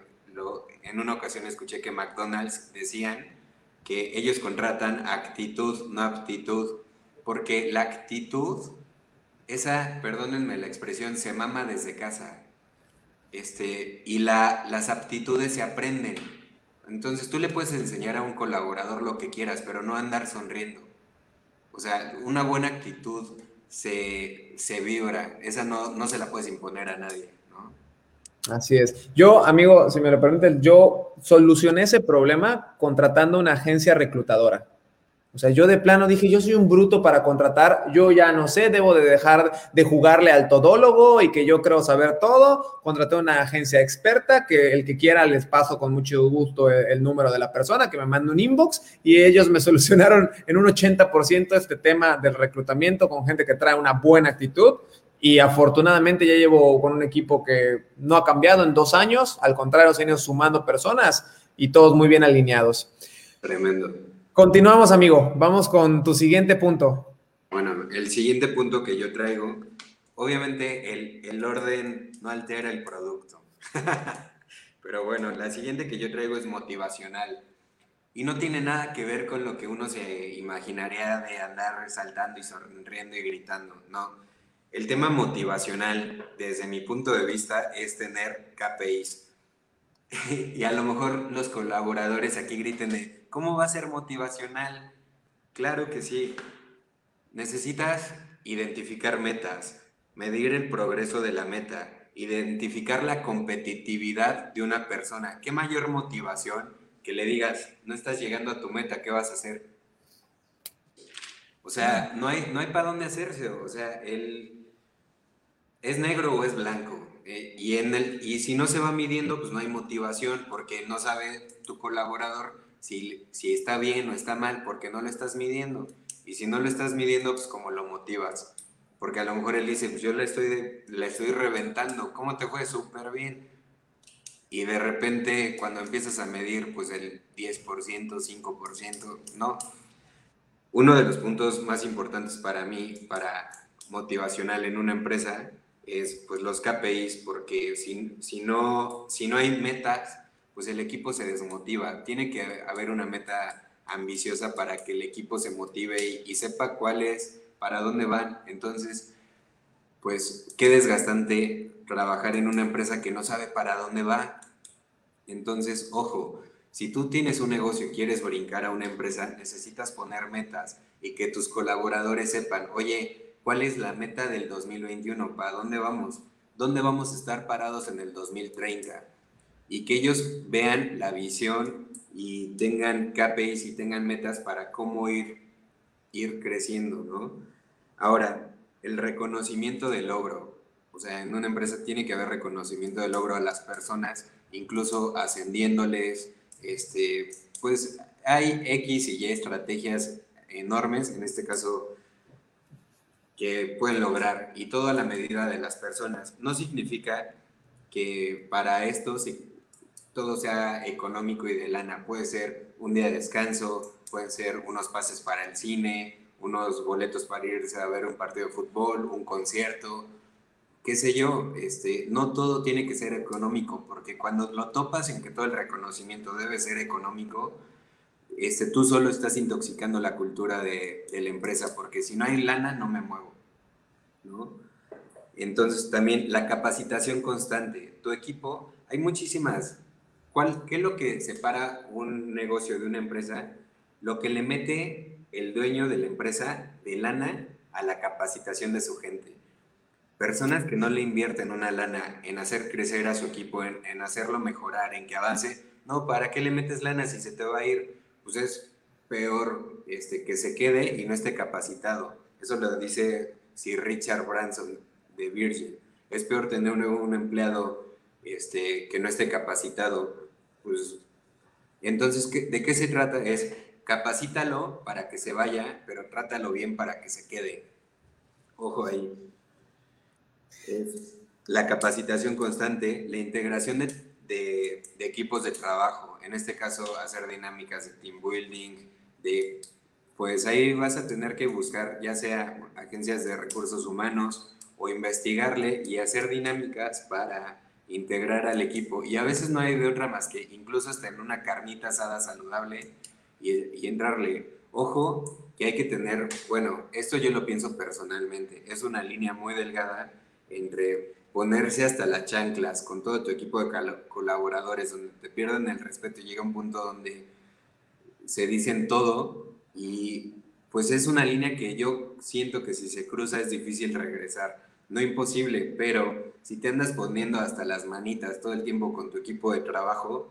en una ocasión escuché que McDonald's decían que ellos contratan actitud, no aptitud, porque la actitud, esa, perdónenme la expresión, se mama desde casa. Este, y la, las aptitudes se aprenden. Entonces tú le puedes enseñar a un colaborador lo que quieras, pero no andar sonriendo. O sea, una buena actitud se, vibra, esa no, se la puedes imponer a nadie. ¿no? Así es. Yo, amigo, si me lo permiten, yo solucioné ese problema contratando una agencia reclutadora. O sea, yo de plano dije, yo soy un bruto para contratar, yo ya no sé, debo de dejar de jugarle al todólogo y que yo creo saber todo. Contraté una agencia experta que el que quiera les paso con mucho gusto el, número de la persona, que me mande un inbox y ellos me solucionaron en un 80% este tema del reclutamiento con gente que trae una buena actitud. Y afortunadamente ya llevo con un equipo que no ha cambiado en dos años, al contrario, se han ido sumando personas y todos muy bien alineados. Tremendo. Continuamos, amigo. Vamos con tu siguiente punto. Bueno, el siguiente punto que yo traigo, obviamente el, el orden no altera el producto. Pero bueno, la siguiente que yo traigo es motivacional. Y no tiene nada que ver con lo que uno se imaginaría de andar saltando y sonriendo y gritando. No. El tema motivacional, desde mi punto de vista, es tener KPIs. y a lo mejor los colaboradores aquí griten de, ¿Cómo va a ser motivacional? Claro que sí. Necesitas identificar metas, medir el progreso de la meta, identificar la competitividad de una persona. ¿Qué mayor motivación que le digas, no estás llegando a tu meta, ¿qué vas a hacer? O sea, no hay, no hay para dónde hacerse. O sea, él es negro o es blanco. Eh, y, en el, y si no se va midiendo, pues no hay motivación porque no sabe tu colaborador si, si está bien o está mal, porque no lo estás midiendo. Y si no lo estás midiendo, pues como lo motivas. Porque a lo mejor él dice, pues yo le estoy, le estoy reventando, ¿cómo te fue? Súper bien. Y de repente cuando empiezas a medir, pues el 10%, 5%, no. Uno de los puntos más importantes para mí, para motivacional en una empresa, es pues los KPIs, porque si, si, no, si no hay metas, pues el equipo se desmotiva. Tiene que haber una meta ambiciosa para que el equipo se motive y, sepa cuál es, para dónde van. Entonces, pues qué desgastante trabajar en una empresa que no sabe para dónde va. Entonces, ojo, si tú tienes un negocio y quieres brincar a una empresa, necesitas poner metas y que tus colaboradores sepan, oye, ¿cuál es la meta del 2021? ¿Para dónde vamos? ¿Dónde vamos a estar parados en el 2030? Y que ellos vean la visión y tengan KPIs y tengan metas para cómo ir, ir creciendo, ¿no? Ahora, el reconocimiento del logro. O sea, en una empresa tiene que haber reconocimiento del logro a las personas, incluso ascendiéndoles, este, pues hay X y Y estrategias enormes, en este caso, que pueden lograr, y todo a la medida de las personas. No significa que para esto todo sea económico y de lana. Puede ser un día de descanso, pueden ser unos pases para el cine, unos boletos para irse a ver un partido de fútbol, un concierto, qué sé yo, este, no todo tiene que ser económico, porque cuando lo topas en que todo el reconocimiento debe ser económico, este, tú solo estás intoxicando la cultura de, de la empresa, porque si no hay lana, no me muevo, ¿no? Entonces también la capacitación constante. Tu equipo, hay muchísimas ¿Cuál, ¿Qué es lo que separa un negocio de una empresa? Lo que le mete el dueño de la empresa de lana a la capacitación de su gente. Personas que no le invierten una lana en hacer crecer a su equipo, en, en hacerlo mejorar, en que avance. No, ¿para qué le metes lana si se te va a ir? Pues es peor este, que se quede y no esté capacitado. Eso lo dice Sir Richard Branson de Virgin. Es peor tener un, un empleado este, que no esté capacitado pues, entonces, ¿de qué se trata? Es capacítalo para que se vaya, pero trátalo bien para que se quede. Ojo ahí. La capacitación constante, la integración de, de, equipos de trabajo, en este caso hacer dinámicas de team building, de, pues ahí vas a tener que buscar ya sea agencias de recursos humanos o investigarle y hacer dinámicas para integrar al equipo. Y a veces no hay de otra más que incluso hasta en una carnita asada saludable y, entrarle. Ojo que hay que tener, bueno, esto yo lo pienso personalmente, es una línea muy delgada entre ponerse hasta las chanclas con todo tu equipo de colaboradores, donde te pierden el respeto y llega un punto donde se dicen todo y pues es una línea que yo siento que si se cruza es difícil regresar no imposible, pero si te andas poniendo hasta las manitas todo el tiempo con tu equipo de trabajo,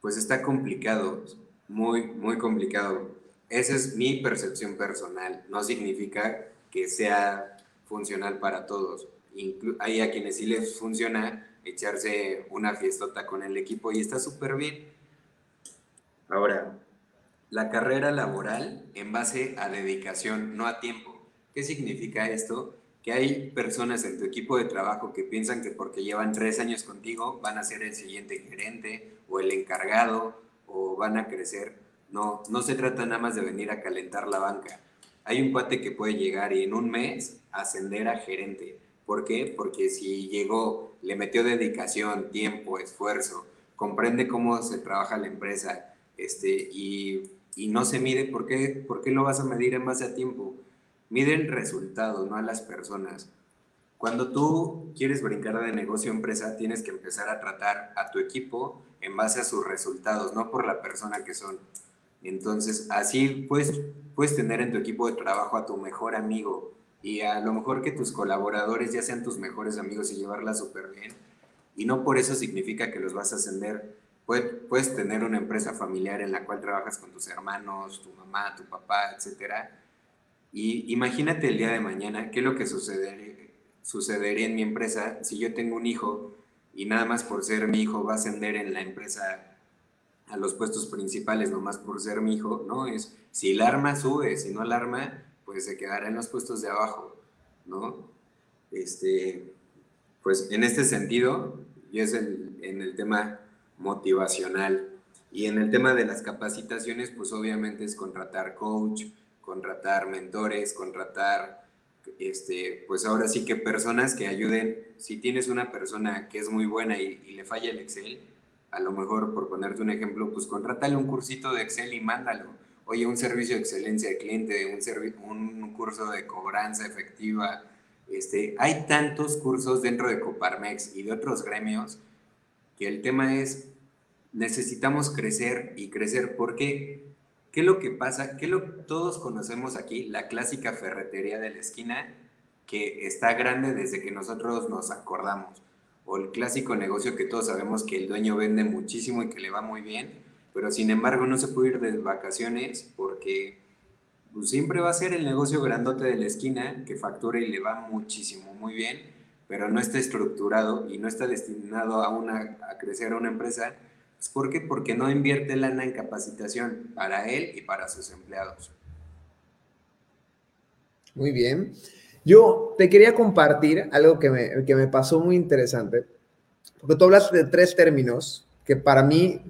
pues está complicado, muy, muy complicado. esa es mi percepción personal. No significa que sea funcional para todos. hay a quienes sí les funciona echarse una fiestota con el equipo y está súper bien. Ahora, la carrera laboral en base a dedicación, no a tiempo. ¿Qué significa esto? Que hay personas en tu equipo de trabajo que piensan que porque llevan tres años contigo van a ser el siguiente gerente o el encargado o van a crecer. No, no se trata nada más de venir a calentar la banca. Hay un cuate que puede llegar y en un mes ascender a gerente. ¿Por qué? Porque si llegó, le metió dedicación, tiempo, esfuerzo, comprende cómo se trabaja la empresa este, y, y no se mide, ¿por qué, ¿por qué lo vas a medir en base a tiempo? Mide el resultado, no a las personas. Cuando tú quieres brincar de negocio a empresa, tienes que empezar a tratar a tu equipo en base a sus resultados, no por la persona que son. Entonces, así puedes, puedes tener en tu equipo de trabajo a tu mejor amigo y a lo mejor que tus colaboradores ya sean tus mejores amigos y llevarla súper bien. Y no por eso significa que los vas a ascender. Puedes, puedes tener una empresa familiar en la cual trabajas con tus hermanos, tu mamá, tu papá, etcétera. Y imagínate el día de mañana qué es lo que sucedería, en mi empresa si yo tengo un hijo y nada más por ser mi hijo va a ascender en la empresa a los puestos principales nomás por ser mi hijo, ¿no? Es si el arma sube, si no el arma, pues se quedará en los puestos de abajo, ¿no? Este, pues en este sentido, y es en el tema motivacional y en el tema de las capacitaciones, pues obviamente es contratar coach, contratar mentores, contratar, este, pues ahora sí que personas que ayuden, si tienes una persona que es muy buena y, le falla el Excel, a lo mejor, por ponerte un ejemplo, pues contrátale un cursito de Excel y mándalo. Oye, un servicio de excelencia de cliente, un, un curso de cobranza efectiva. Este, hay tantos cursos dentro de Coparmex y de otros gremios que el tema es, necesitamos crecer y crecer porque, ¿qué es lo que pasa? ¿Qué lo, todos conocemos aquí? La clásica ferretería de la esquina que está grande desde que nosotros nos acordamos o el clásico negocio que todos sabemos que el dueño vende muchísimo y que le va muy bien, pero sin embargo no se puede ir de vacaciones porque pues, siempre va a ser el negocio grandote de la esquina que factura y le va muchísimo, muy bien, pero no está estructurado y no está destinado a, una, a crecer a una empresa. ¿Por qué? Porque no invierte lana en capacitación para él y para sus empleados. Muy bien. Yo te quería compartir algo que me, que me pasó muy interesante, porque tú hablas de tres términos que para mí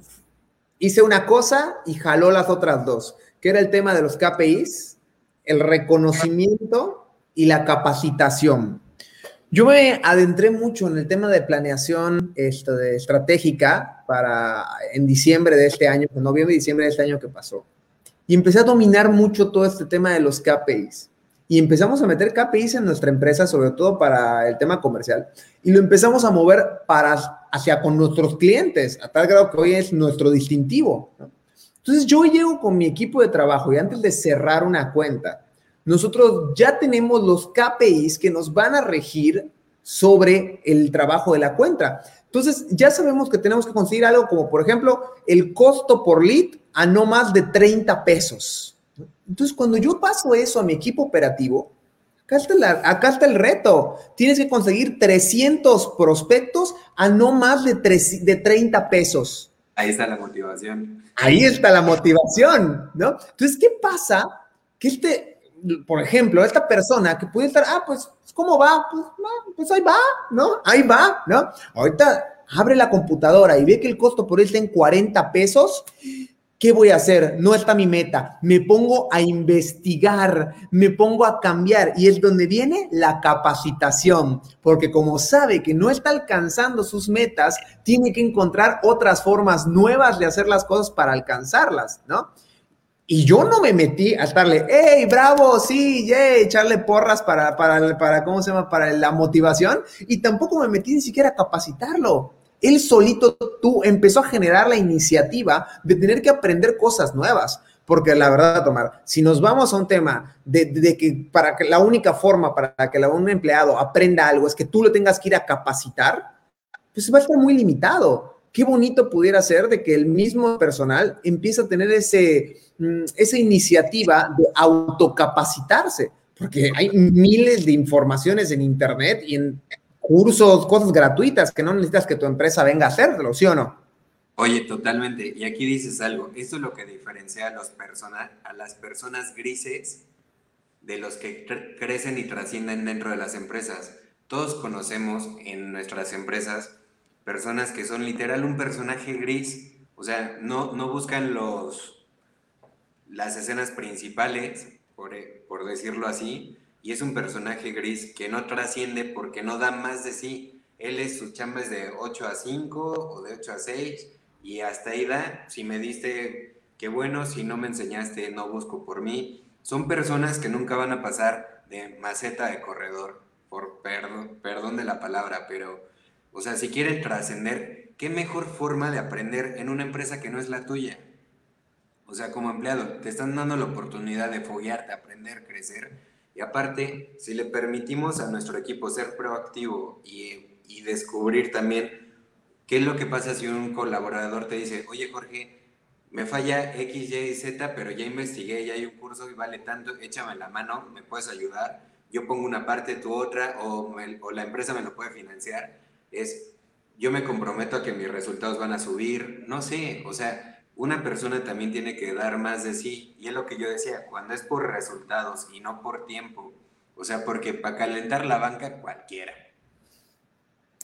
hice una cosa y jaló las otras dos, que era el tema de los KPIs, el reconocimiento y la capacitación. Yo me adentré mucho en el tema de planeación esto de estratégica para en diciembre de este año, en noviembre y diciembre de este año que pasó. Y empecé a dominar mucho todo este tema de los KPIs y empezamos a meter KPIs en nuestra empresa, sobre todo para el tema comercial, y lo empezamos a mover para hacia con nuestros clientes, a tal grado que hoy es nuestro distintivo. Entonces yo llego con mi equipo de trabajo y antes de cerrar una cuenta, nosotros ya tenemos los KPIs que nos van a regir sobre el trabajo de la cuenta. Entonces ya sabemos que tenemos que conseguir algo como, por ejemplo, el costo por lead a no más de 30 pesos. Entonces, cuando yo paso eso a mi equipo operativo, acá está, el reto. Tienes que conseguir 300 prospectos a no más de, de 30 pesos. Ahí está la motivación. Ahí está la motivación, ¿no? Entonces, ¿qué pasa? Que este, por ejemplo, esta persona que puede estar, ah, pues, ¿cómo va? Pues, pues ahí va, ¿no? Ahí va, ¿no? Ahorita abre la computadora y ve que el costo por él está en 40 pesos ¿Qué voy a hacer? No está mi meta. Me pongo a investigar, me pongo a cambiar y es donde viene la capacitación, porque como sabe que no está alcanzando sus metas, tiene que encontrar otras formas nuevas de hacer las cosas para alcanzarlas, ¿no? Y yo no me metí a estarle, hey, bravo, sí, yay, echarle porras para, para, para, ¿cómo se llama? Para la motivación. Y tampoco me metí ni siquiera a capacitarlo él solito tú empezó a generar la iniciativa de tener que aprender cosas nuevas. Porque la verdad, Tomar, si nos vamos a un tema de, que para que la única forma para que un empleado aprenda algo es que tú lo tengas que ir a capacitar, pues va a estar muy limitado. Qué bonito pudiera ser de que el mismo personal empiece a tener ese, mm, esa iniciativa de autocapacitarse, porque hay miles de informaciones en Internet y en cursos, cosas gratuitas que no necesitas que tu empresa venga a hacerlo, ¿sí o no? Oye, totalmente. Y aquí dices algo. Esto es lo que diferencia a, los a las personas grises de los que crecen y trascienden dentro de las empresas. Todos conocemos en nuestras empresas personas que son literal un personaje gris, o sea, no, no buscan los, las escenas principales, por, por decirlo así, y es un personaje gris que no trasciende porque no da más de sí. Él es, su chamba de 8 a 5 o de 8 a 6 y hasta ahí da, si me diste, qué bueno, si no me enseñaste, no busco por mí. Son personas que nunca van a pasar de maceta de corredor, por perdón, perdón de la palabra, pero o sea, si quieren trascender, ¿qué mejor forma de aprender en una empresa que no es la tuya? O sea, como empleado, te están dando la oportunidad de foguearte, aprender, crecer. Y aparte, si le permitimos a nuestro equipo ser proactivo y, y descubrir también qué es lo que pasa si un colaborador te dice, oye Jorge, me falla X, Y, Z, pero ya investigué, ya hay un curso y vale tanto, échame la mano, me puedes ayudar, yo pongo una parte, tú otra, o, o la empresa me lo puede financiar es yo me comprometo a que mis resultados van a subir, no sé, o sea, una persona también tiene que dar más de sí, y es lo que yo decía, cuando es por resultados y no por tiempo, o sea, porque para calentar la banca cualquiera.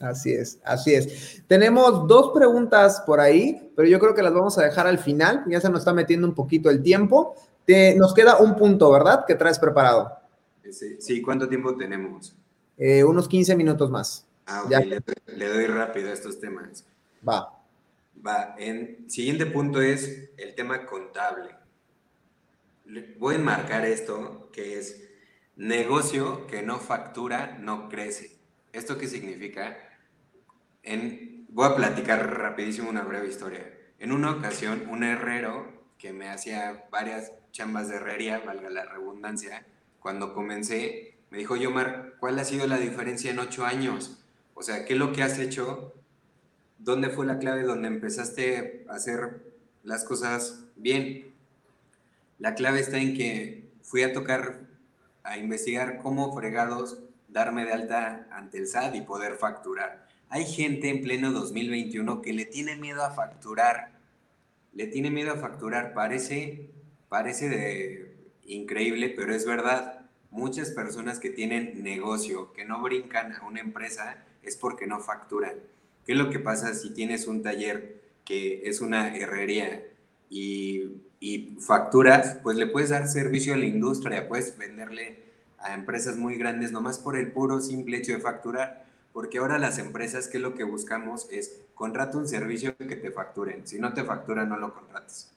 Así es, así es. Tenemos dos preguntas por ahí, pero yo creo que las vamos a dejar al final, ya se nos está metiendo un poquito el tiempo. Te, nos queda un punto, ¿verdad? Que traes preparado. Sí, ¿cuánto tiempo tenemos? Eh, unos 15 minutos más. Ah, le, doy rápido a estos temas. Va. Va. En siguiente punto es el tema contable. Voy a enmarcar esto, que es negocio que no factura, no crece. ¿Esto qué significa? En, voy a platicar rapidísimo una breve historia. En una ocasión, un herrero que me hacía varias chambas de herrería, valga la redundancia, cuando comencé, me dijo, Yomar, ¿cuál ha sido la diferencia en ocho años? O sea, ¿qué es lo que has hecho? ¿Dónde fue la clave donde empezaste a hacer las cosas bien? La clave está en que fui a tocar, a investigar cómo fregados darme de alta ante el SAT y poder facturar. Hay gente en pleno 2021 que le tiene miedo a facturar. Le tiene miedo a facturar. Parece, parece de increíble, pero es verdad. Muchas personas que tienen negocio, que no brincan a una empresa, es porque no facturan. ¿Qué es lo que pasa si tienes un taller que es una herrería y, y facturas? Pues le puedes dar servicio a la industria, puedes venderle a empresas muy grandes nomás por el puro simple hecho de facturar. Porque ahora las empresas, ¿qué es lo que buscamos? Es contrata un servicio que te facturen. Si no te facturan, no lo contratas.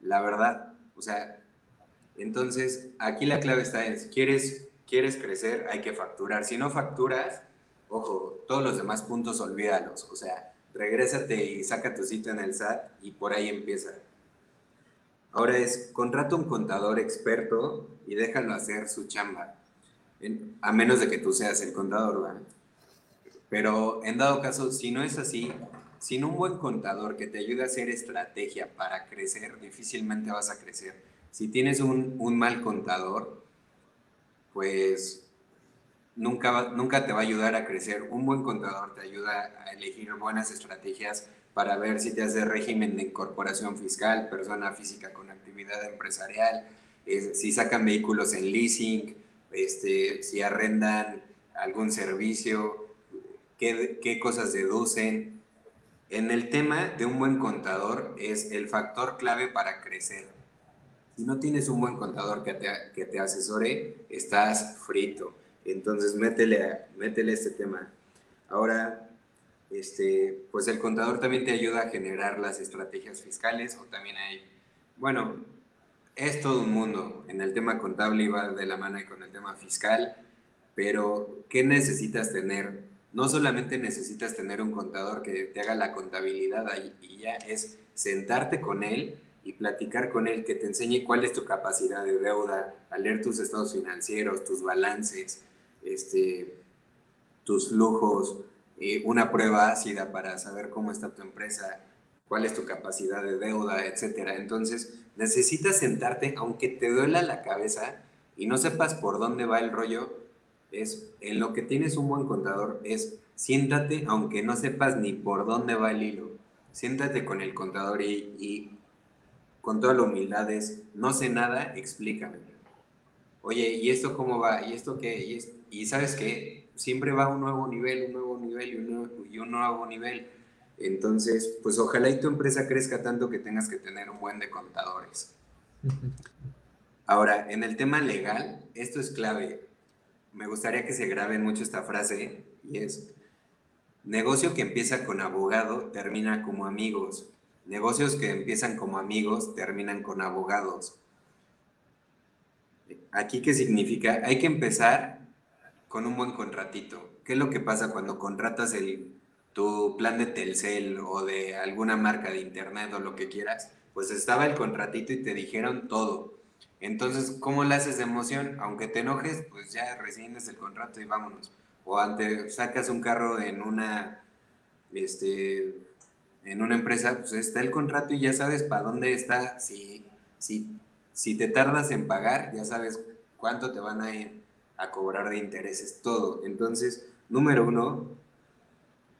La verdad, o sea, entonces aquí la clave está es, ¿quieres, quieres crecer? Hay que facturar. Si no facturas, Ojo, todos los demás puntos olvídalos. O sea, regrésate y saca tu sitio en el SAT y por ahí empieza. Ahora es, contrata un contador experto y déjalo hacer su chamba. a menos de que tú seas el contador, ¿verdad? Pero en dado caso, si no es así, sin un buen contador que te ayude a hacer estrategia para crecer, difícilmente vas a crecer. Si tienes un, un mal contador, pues nunca, nunca te va a ayudar a crecer. Un buen contador te ayuda a elegir buenas estrategias para ver si te hace régimen de incorporación fiscal, persona física con actividad empresarial, si sacan vehículos en leasing, este, si arrendan algún servicio, qué, qué cosas deducen. En el tema de un buen contador es el factor clave para crecer. Si no tienes un buen contador que te, que te asesore, estás frito. Entonces, métele, métele este tema. Ahora, este, pues el contador también te ayuda a generar las estrategias fiscales o también hay, bueno, es todo un mundo. En el tema contable iba de la mano con el tema fiscal, pero ¿qué necesitas tener? No solamente necesitas tener un contador que te haga la contabilidad y ya es sentarte con él y platicar con él, que te enseñe cuál es tu capacidad de deuda, a leer tus estados financieros, tus balances, este, tus flujos, eh, una prueba ácida para saber cómo está tu empresa, cuál es tu capacidad de deuda, etcétera. Entonces, necesitas sentarte, aunque te duela la cabeza y no sepas por dónde va el rollo, es en lo que tienes un buen contador, es siéntate, aunque no sepas ni por dónde va el hilo, siéntate con el contador y, con toda la humildad es, no sé nada, explícame. Oye, ¿y esto cómo va? ¿Y esto qué? ¿Y, sabes qué? Siempre va un nuevo nivel, un nuevo nivel y un nuevo, y un nuevo nivel. Entonces, pues ojalá y tu empresa crezca tanto que tengas que tener un buen de contadores. Ahora, en el tema legal, esto es clave. Me gustaría que se grabe mucho esta frase y es, negocio que empieza con abogado termina como amigos. Negocios que empiezan como amigos terminan con abogados. ¿Aquí qué significa? Hay que empezar con un buen contratito. ¿Qué es lo que pasa cuando contratas el, tu plan de Telcel o de alguna marca de internet o lo que quieras? Pues estaba el contratito y te dijeron todo. Entonces, ¿cómo le haces de emoción? Aunque te enojes, pues ya rescindes el contrato y vámonos. O antes sacas un carro en una, este, en una empresa, pues está el contrato y ya sabes para dónde está. Si, si, si te tardas en pagar, ya sabes cuánto te van a ir a cobrar de intereses, todo. Entonces, número uno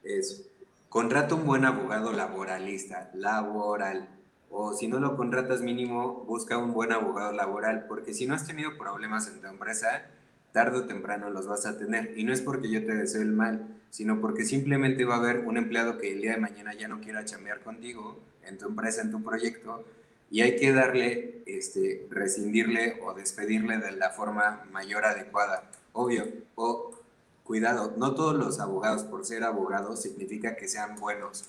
es, contrata un buen abogado laboralista, laboral o si no lo contratas mínimo, busca un buen abogado laboral, porque si no has tenido problemas en tu empresa, tarde o temprano los vas a tener. Y no es porque yo te deseo el mal, sino porque simplemente va a haber un empleado que el día de mañana ya no quiera chambear contigo en tu empresa, en tu proyecto, y hay que darle, este, rescindirle o despedirle de la forma mayor adecuada. Obvio, o cuidado, no todos los abogados, por ser abogados, significa que sean buenos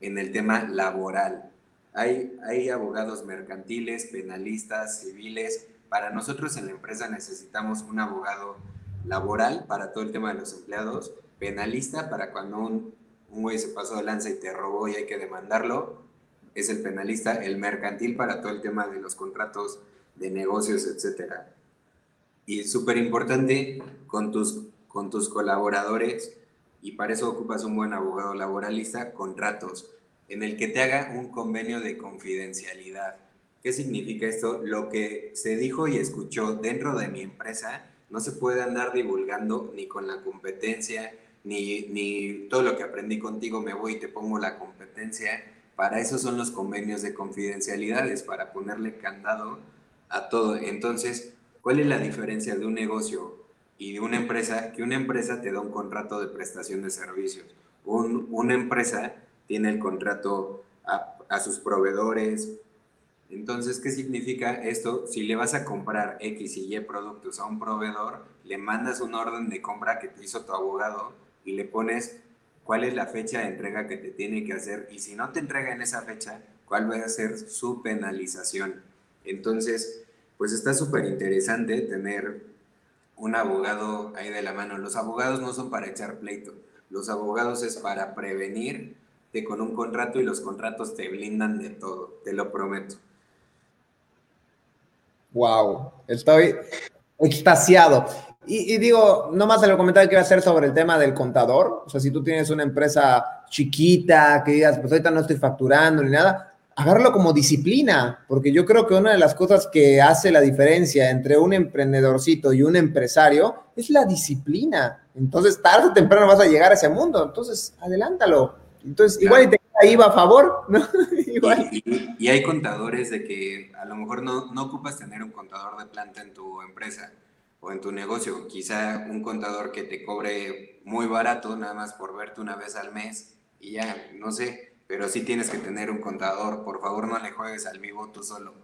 en el tema laboral hay, hay abogados mercantiles, penalistas, civiles. Para nosotros en la empresa necesitamos un abogado laboral para todo el tema de los empleados, penalista para cuando un, un güey se pasó de lanza y te robó y hay que demandarlo, es el penalista, el mercantil para todo el tema de los contratos de negocios, etcétera. Y súper importante con tus, con tus colaboradores, y para eso ocupas un buen abogado laboralista, contratos en el que te haga un convenio de confidencialidad. ¿Qué significa esto? Lo que se dijo y escuchó dentro de mi empresa no se puede andar divulgando ni con la competencia, ni, ni todo lo que aprendí contigo me voy y te pongo la competencia. Para eso son los convenios de confidencialidades, para ponerle candado a todo. Entonces, ¿cuál es la diferencia de un negocio y de una empresa? Que una empresa te da un contrato de prestación de servicios. Un, una empresa tiene el contrato a, sus proveedores. Entonces, ¿qué significa esto? Si le vas a comprar X y Y productos a un proveedor, le mandas una orden de compra que te hizo tu abogado y le pones cuál es la fecha de entrega que te tiene que hacer y si no te entrega en esa fecha, cuál va a ser su penalización. Entonces, pues está súper interesante tener un abogado ahí de la mano. Los abogados no son para echar pleito, los abogados es para prevenir con un contrato y los contratos te blindan de todo, te lo prometo. Wow, estoy extasiado. Y, digo, nomás el comentario que iba a hacer sobre el tema del contador. O sea, si tú tienes una empresa chiquita que digas, pues ahorita no estoy facturando ni nada, agárralo como disciplina, porque yo creo que una de las cosas que hace la diferencia entre un emprendedorcito y un empresario es la disciplina. Entonces, tarde o temprano vas a llegar a ese mundo. Entonces, adelántalo. Entonces, igual y te queda a favor, ¿no? igual. Y, hay contadores de que a lo mejor no, no ocupas tener un contador de planta en tu empresa o en tu negocio. Quizá un contador que te cobre muy barato nada más por verte una vez al mes y ya, no sé, pero sí tienes que tener un contador. Por favor, no le juegues al vivo tú solo.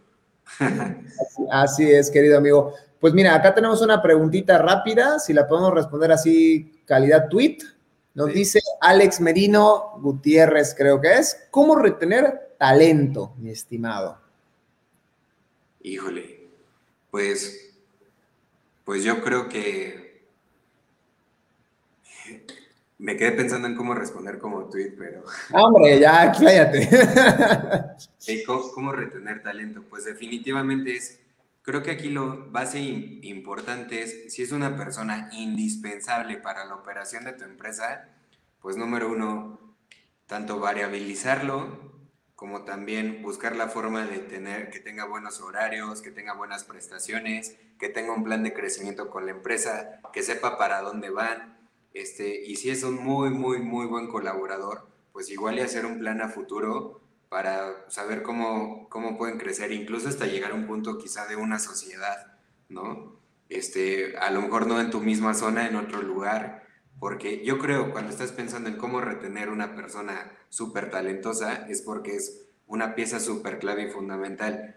así es, querido amigo. Pues mira, acá tenemos una preguntita rápida, si la podemos responder así, calidad tweet. Nos dice Alex Merino Gutiérrez, creo que es. ¿Cómo retener talento, mi estimado? Híjole, pues, pues yo creo que me quedé pensando en cómo responder como tweet, pero. Hombre, ya, cállate. ¿Cómo, ¿Cómo, retener talento? Pues definitivamente es. Creo que aquí lo base importante es si es una persona indispensable para la operación de tu empresa, pues número uno, tanto variabilizarlo como también buscar la forma de tener que tenga buenos horarios, que tenga buenas prestaciones, que tenga un plan de crecimiento con la empresa, que sepa para dónde van, este, y si es un muy, muy, muy buen colaborador, pues igual y hacer un plan a futuro para saber cómo, cómo pueden crecer, incluso hasta llegar a un punto quizá de una sociedad, ¿no? Este, a lo mejor no en tu misma zona, en otro lugar, porque yo creo cuando estás pensando en cómo retener una persona súper talentosa es porque es una pieza súper clave y fundamental.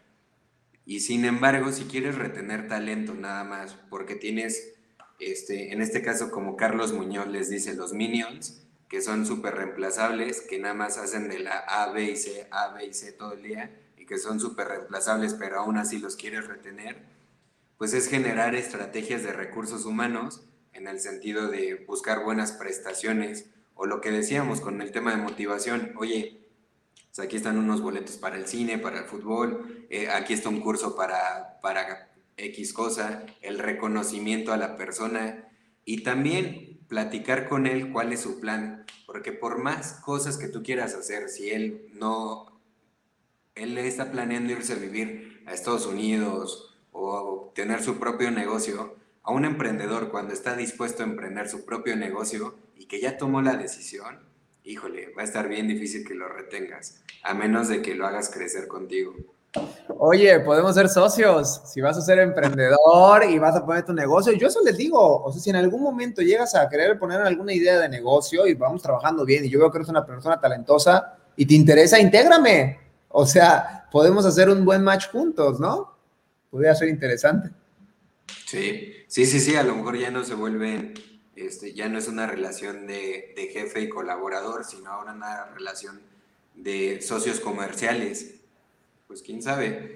Y sin embargo, si quieres retener talento nada más, porque tienes, este, en este caso como Carlos Muñoz les dice, los minions, que son súper reemplazables, que nada más hacen de la A, B y C, A, B y C todo el día, y que son súper reemplazables, pero aún así los quieres retener, pues es generar estrategias de recursos humanos en el sentido de buscar buenas prestaciones o lo que decíamos con el tema de motivación. Oye, pues aquí están unos boletos para el cine, para el fútbol, eh, aquí está un curso para, para X cosa, el reconocimiento a la persona y también platicar con él cuál es su plan, porque por más cosas que tú quieras hacer, si él no, él está planeando irse a vivir a Estados Unidos o tener su propio negocio, a un emprendedor cuando está dispuesto a emprender su propio negocio y que ya tomó la decisión, híjole, va a estar bien difícil que lo retengas, a menos de que lo hagas crecer contigo. Oye, podemos ser socios. Si vas a ser emprendedor y vas a poner tu negocio, yo eso les digo. O sea, si en algún momento llegas a querer poner alguna idea de negocio y vamos trabajando bien y yo veo que eres una persona talentosa y te interesa, intégrame. O sea, podemos hacer un buen match juntos, ¿no? Podría ser interesante. Sí, sí, sí, sí, a lo mejor ya no se vuelve, este, ya no es una relación de, jefe y colaborador, sino ahora una relación de socios comerciales. Pues quién sabe,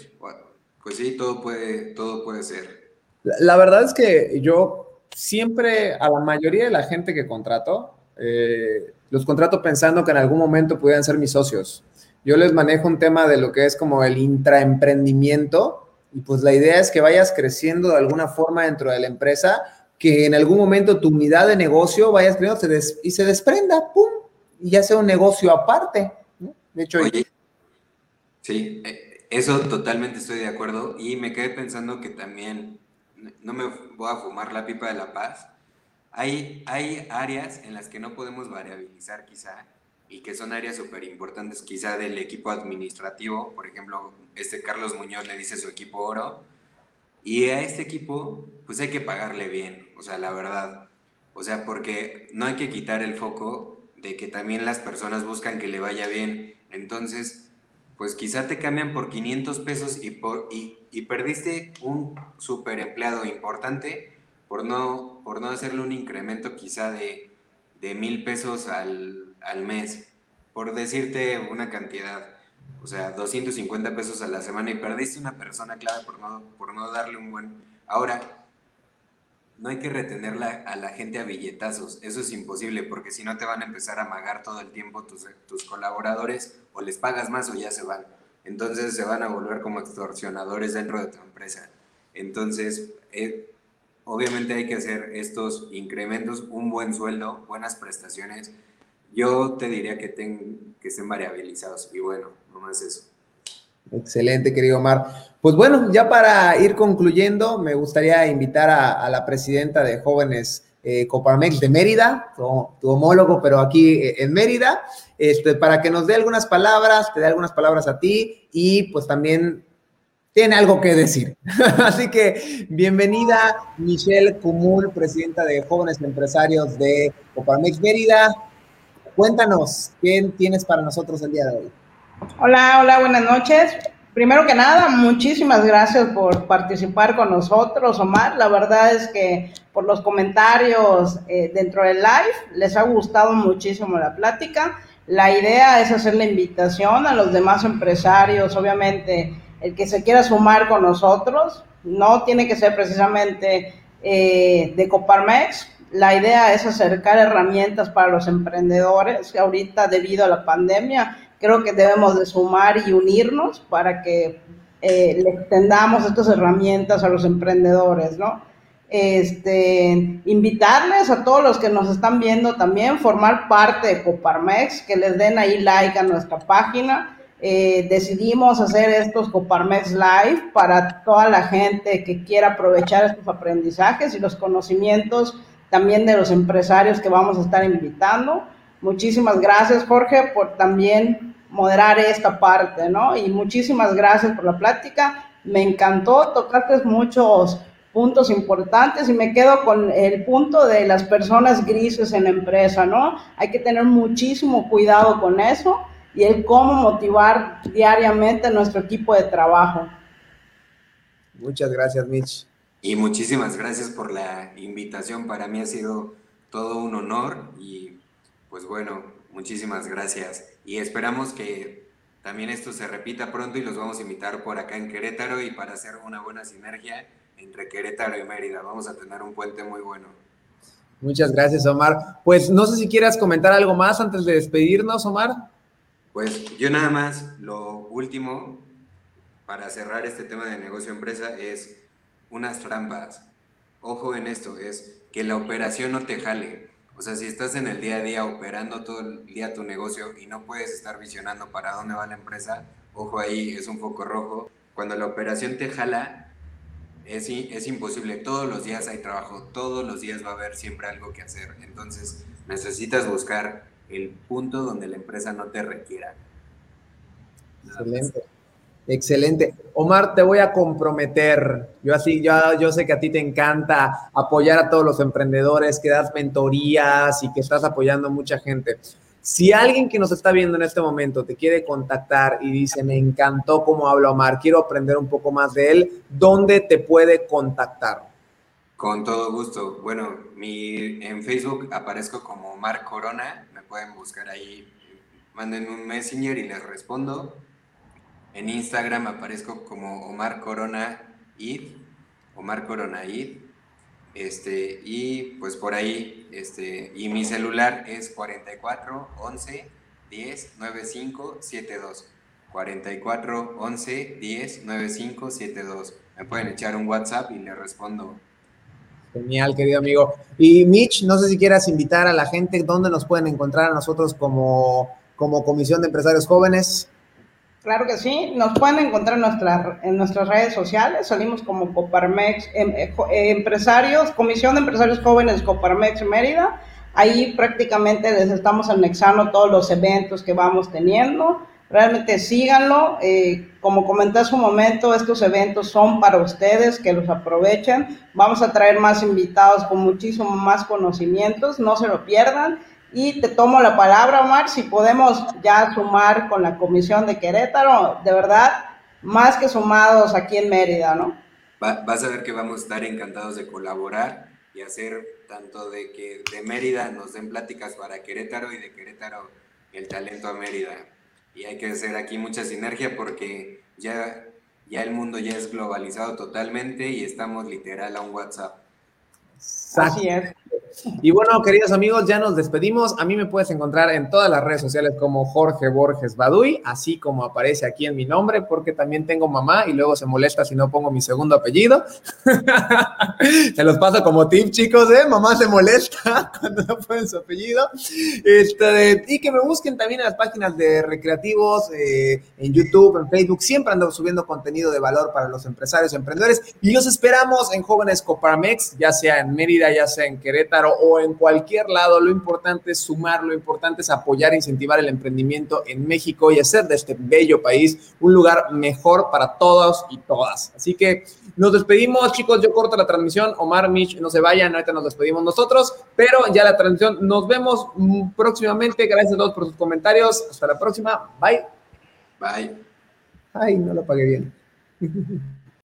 pues sí, todo puede, todo puede ser. La, verdad es que yo siempre, a la mayoría de la gente que contrato, eh, los contrato pensando que en algún momento pudieran ser mis socios. Yo les manejo un tema de lo que es como el intraemprendimiento, y pues la idea es que vayas creciendo de alguna forma dentro de la empresa, que en algún momento tu unidad de negocio vayas creciendo y se desprenda, ¡pum! Y ya sea un negocio aparte. De hecho, sí, eh, eso totalmente estoy de acuerdo. Y me quedé pensando que también, no me voy a fumar la pipa de la paz. Hay, hay áreas en las que no podemos variabilizar quizá y que son áreas súper importantes quizá del equipo administrativo. Por ejemplo, este Carlos Muñoz le dice su equipo oro. Y a este equipo, pues hay que pagarle bien, o sea, la verdad. O sea, porque no hay que quitar el foco de que también las personas buscan que le vaya bien. Entonces, pues quizá te cambian por 500 pesos y, por, y, y perdiste un super empleado importante por no, por no hacerle un incremento quizá de, de mil pesos al, al mes, por decirte una cantidad, o sea, 250 pesos a la semana y perdiste una persona clave por no, por no darle un buen... Ahora, no hay que retenerla a la gente a billetazos, eso es imposible porque si no te van a empezar a amagar todo el tiempo tus, tus colaboradores o les pagas más o ya se van. Entonces se van a volver como extorsionadores dentro de tu empresa. Entonces, eh, obviamente hay que hacer estos incrementos, un buen sueldo, buenas prestaciones yo te diría que, ten, que estén variabilizados y bueno, nomás eso. Excelente, querido Omar. Pues bueno, ya para ir concluyendo, me gustaría invitar a, la presidenta de Jóvenes eh, Coparmex de Mérida, tu, homólogo, pero aquí eh, en Mérida, este, para que nos dé algunas palabras, te dé algunas palabras a ti y pues también tiene algo que decir. Así que bienvenida Michelle Cumul, presidenta de Jóvenes Empresarios de Coparmex Mérida. Cuéntanos, ¿qué tienes para nosotros el día de hoy? Hola, hola, buenas noches. Primero que nada, muchísimas gracias por participar con nosotros, Omar. La verdad es que por los comentarios eh, dentro del live les ha gustado muchísimo la plática. La idea es hacer la invitación a los demás empresarios, obviamente el que se quiera sumar con nosotros, no tiene que ser precisamente eh, de Coparmex, la idea es acercar herramientas para los emprendedores, ahorita debido a la pandemia creo que debemos de sumar y unirnos para que eh, le extendamos estas herramientas a los emprendedores, ¿no? este, invitarles a todos los que nos están viendo también, formar parte de Coparmex, que les den ahí like a nuestra página. Eh, decidimos hacer estos Coparmex Live para toda la gente que quiera aprovechar estos aprendizajes y los conocimientos también de los empresarios que vamos a estar invitando. Muchísimas gracias, Jorge, por también moderar esta parte, ¿no? Y muchísimas gracias por la plática. Me encantó, tocaste muchos puntos importantes y me quedo con el punto de las personas grises en la empresa, ¿no? Hay que tener muchísimo cuidado con eso y el cómo motivar diariamente a nuestro equipo de trabajo. Muchas gracias, Mitch. Y muchísimas gracias por la invitación. Para mí ha sido todo un honor y pues bueno, muchísimas gracias. Y esperamos que también esto se repita pronto y los vamos a invitar por acá en Querétaro y para hacer una buena sinergia entre Querétaro y Mérida. Vamos a tener un puente muy bueno. Muchas gracias, Omar. Pues no sé si quieras comentar algo más antes de despedirnos, Omar. Pues yo nada más, lo último para cerrar este tema de negocio empresa es unas trampas. Ojo en esto, es que la operación no te jale. O sea, si estás en el día a día operando todo el día tu negocio y no puedes estar visionando para dónde va la empresa, ojo ahí, es un foco rojo. Cuando la operación te jala, es, imposible. Todos los días hay trabajo, todos los días va a haber siempre algo que hacer. Entonces necesitas buscar el punto donde la empresa no te requiera. Excelente. Excelente. Omar, te voy a comprometer. Yo así, yo, yo sé que a ti te encanta apoyar a todos los emprendedores, que das mentorías y que estás apoyando a mucha gente. Si alguien que nos está viendo en este momento te quiere contactar y dice, me encantó cómo habla Omar, quiero aprender un poco más de él, ¿dónde te puede contactar? Con todo gusto. Bueno, mi, en Facebook aparezco como Omar Corona, me pueden buscar ahí, manden un messenger y les respondo. En Instagram aparezco como Omar Corona Id, Omar Corona Id. Este, y pues por ahí, este, y mi celular es 44 11 10 95 72. 44 11 10 95 72. Me pueden echar un WhatsApp y les respondo. Genial, querido amigo. Y Mitch, no sé si quieras invitar a la gente dónde nos pueden encontrar a nosotros como, como Comisión de Empresarios Jóvenes. Claro que sí, nos pueden encontrar en, nuestras redes sociales, salimos como Coparmex, em, eh, eh, empresarios, Comisión de Empresarios Jóvenes Coparmex Mérida, ahí prácticamente les estamos anexando todos los eventos que vamos teniendo, realmente síganlo, eh, como comenté hace un momento, estos eventos son para ustedes, que los aprovechen, vamos a traer más invitados con muchísimo más conocimientos, no se lo pierdan, y te tomo la palabra, Omar, si podemos ya sumar con la Comisión de Querétaro, de verdad, más que sumados aquí en Mérida, ¿no? vas a ver que vamos a estar encantados de colaborar y hacer tanto de que de Mérida nos den pláticas para Querétaro y de Querétaro el talento a Mérida. Y hay que hacer aquí mucha sinergia porque ya, ya el mundo ya es globalizado totalmente y estamos literal a un WhatsApp. Así es. Y bueno, queridos amigos, ya nos despedimos. A mí me puedes encontrar en todas las redes sociales como Jorge Borges Baduy, así como aparece aquí en mi nombre, porque también tengo mamá y luego se molesta si no pongo mi segundo apellido. se los paso como tip, chicos, ¿eh? Mamá se molesta cuando no ponen su apellido. Este, y que me busquen también en las páginas de recreativos, eh, en YouTube, en Facebook. Siempre ando subiendo contenido de valor para los empresarios, emprendedores. Y los esperamos en Jóvenes Coparmex, ya sea en Mérida, ya sea en Querétaro o en cualquier lado, lo importante es sumar, lo importante es apoyar e incentivar el emprendimiento en México y hacer de este bello país un lugar mejor para todos y todas. Así que nos despedimos, chicos. Yo corto la transmisión. Omar, Mitch, no se vayan. Ahorita nos despedimos nosotros, pero ya la transmisión. Nos vemos próximamente. Gracias a todos por sus comentarios. Hasta la próxima. Bye. Bye. Ay, no lo pagué bien.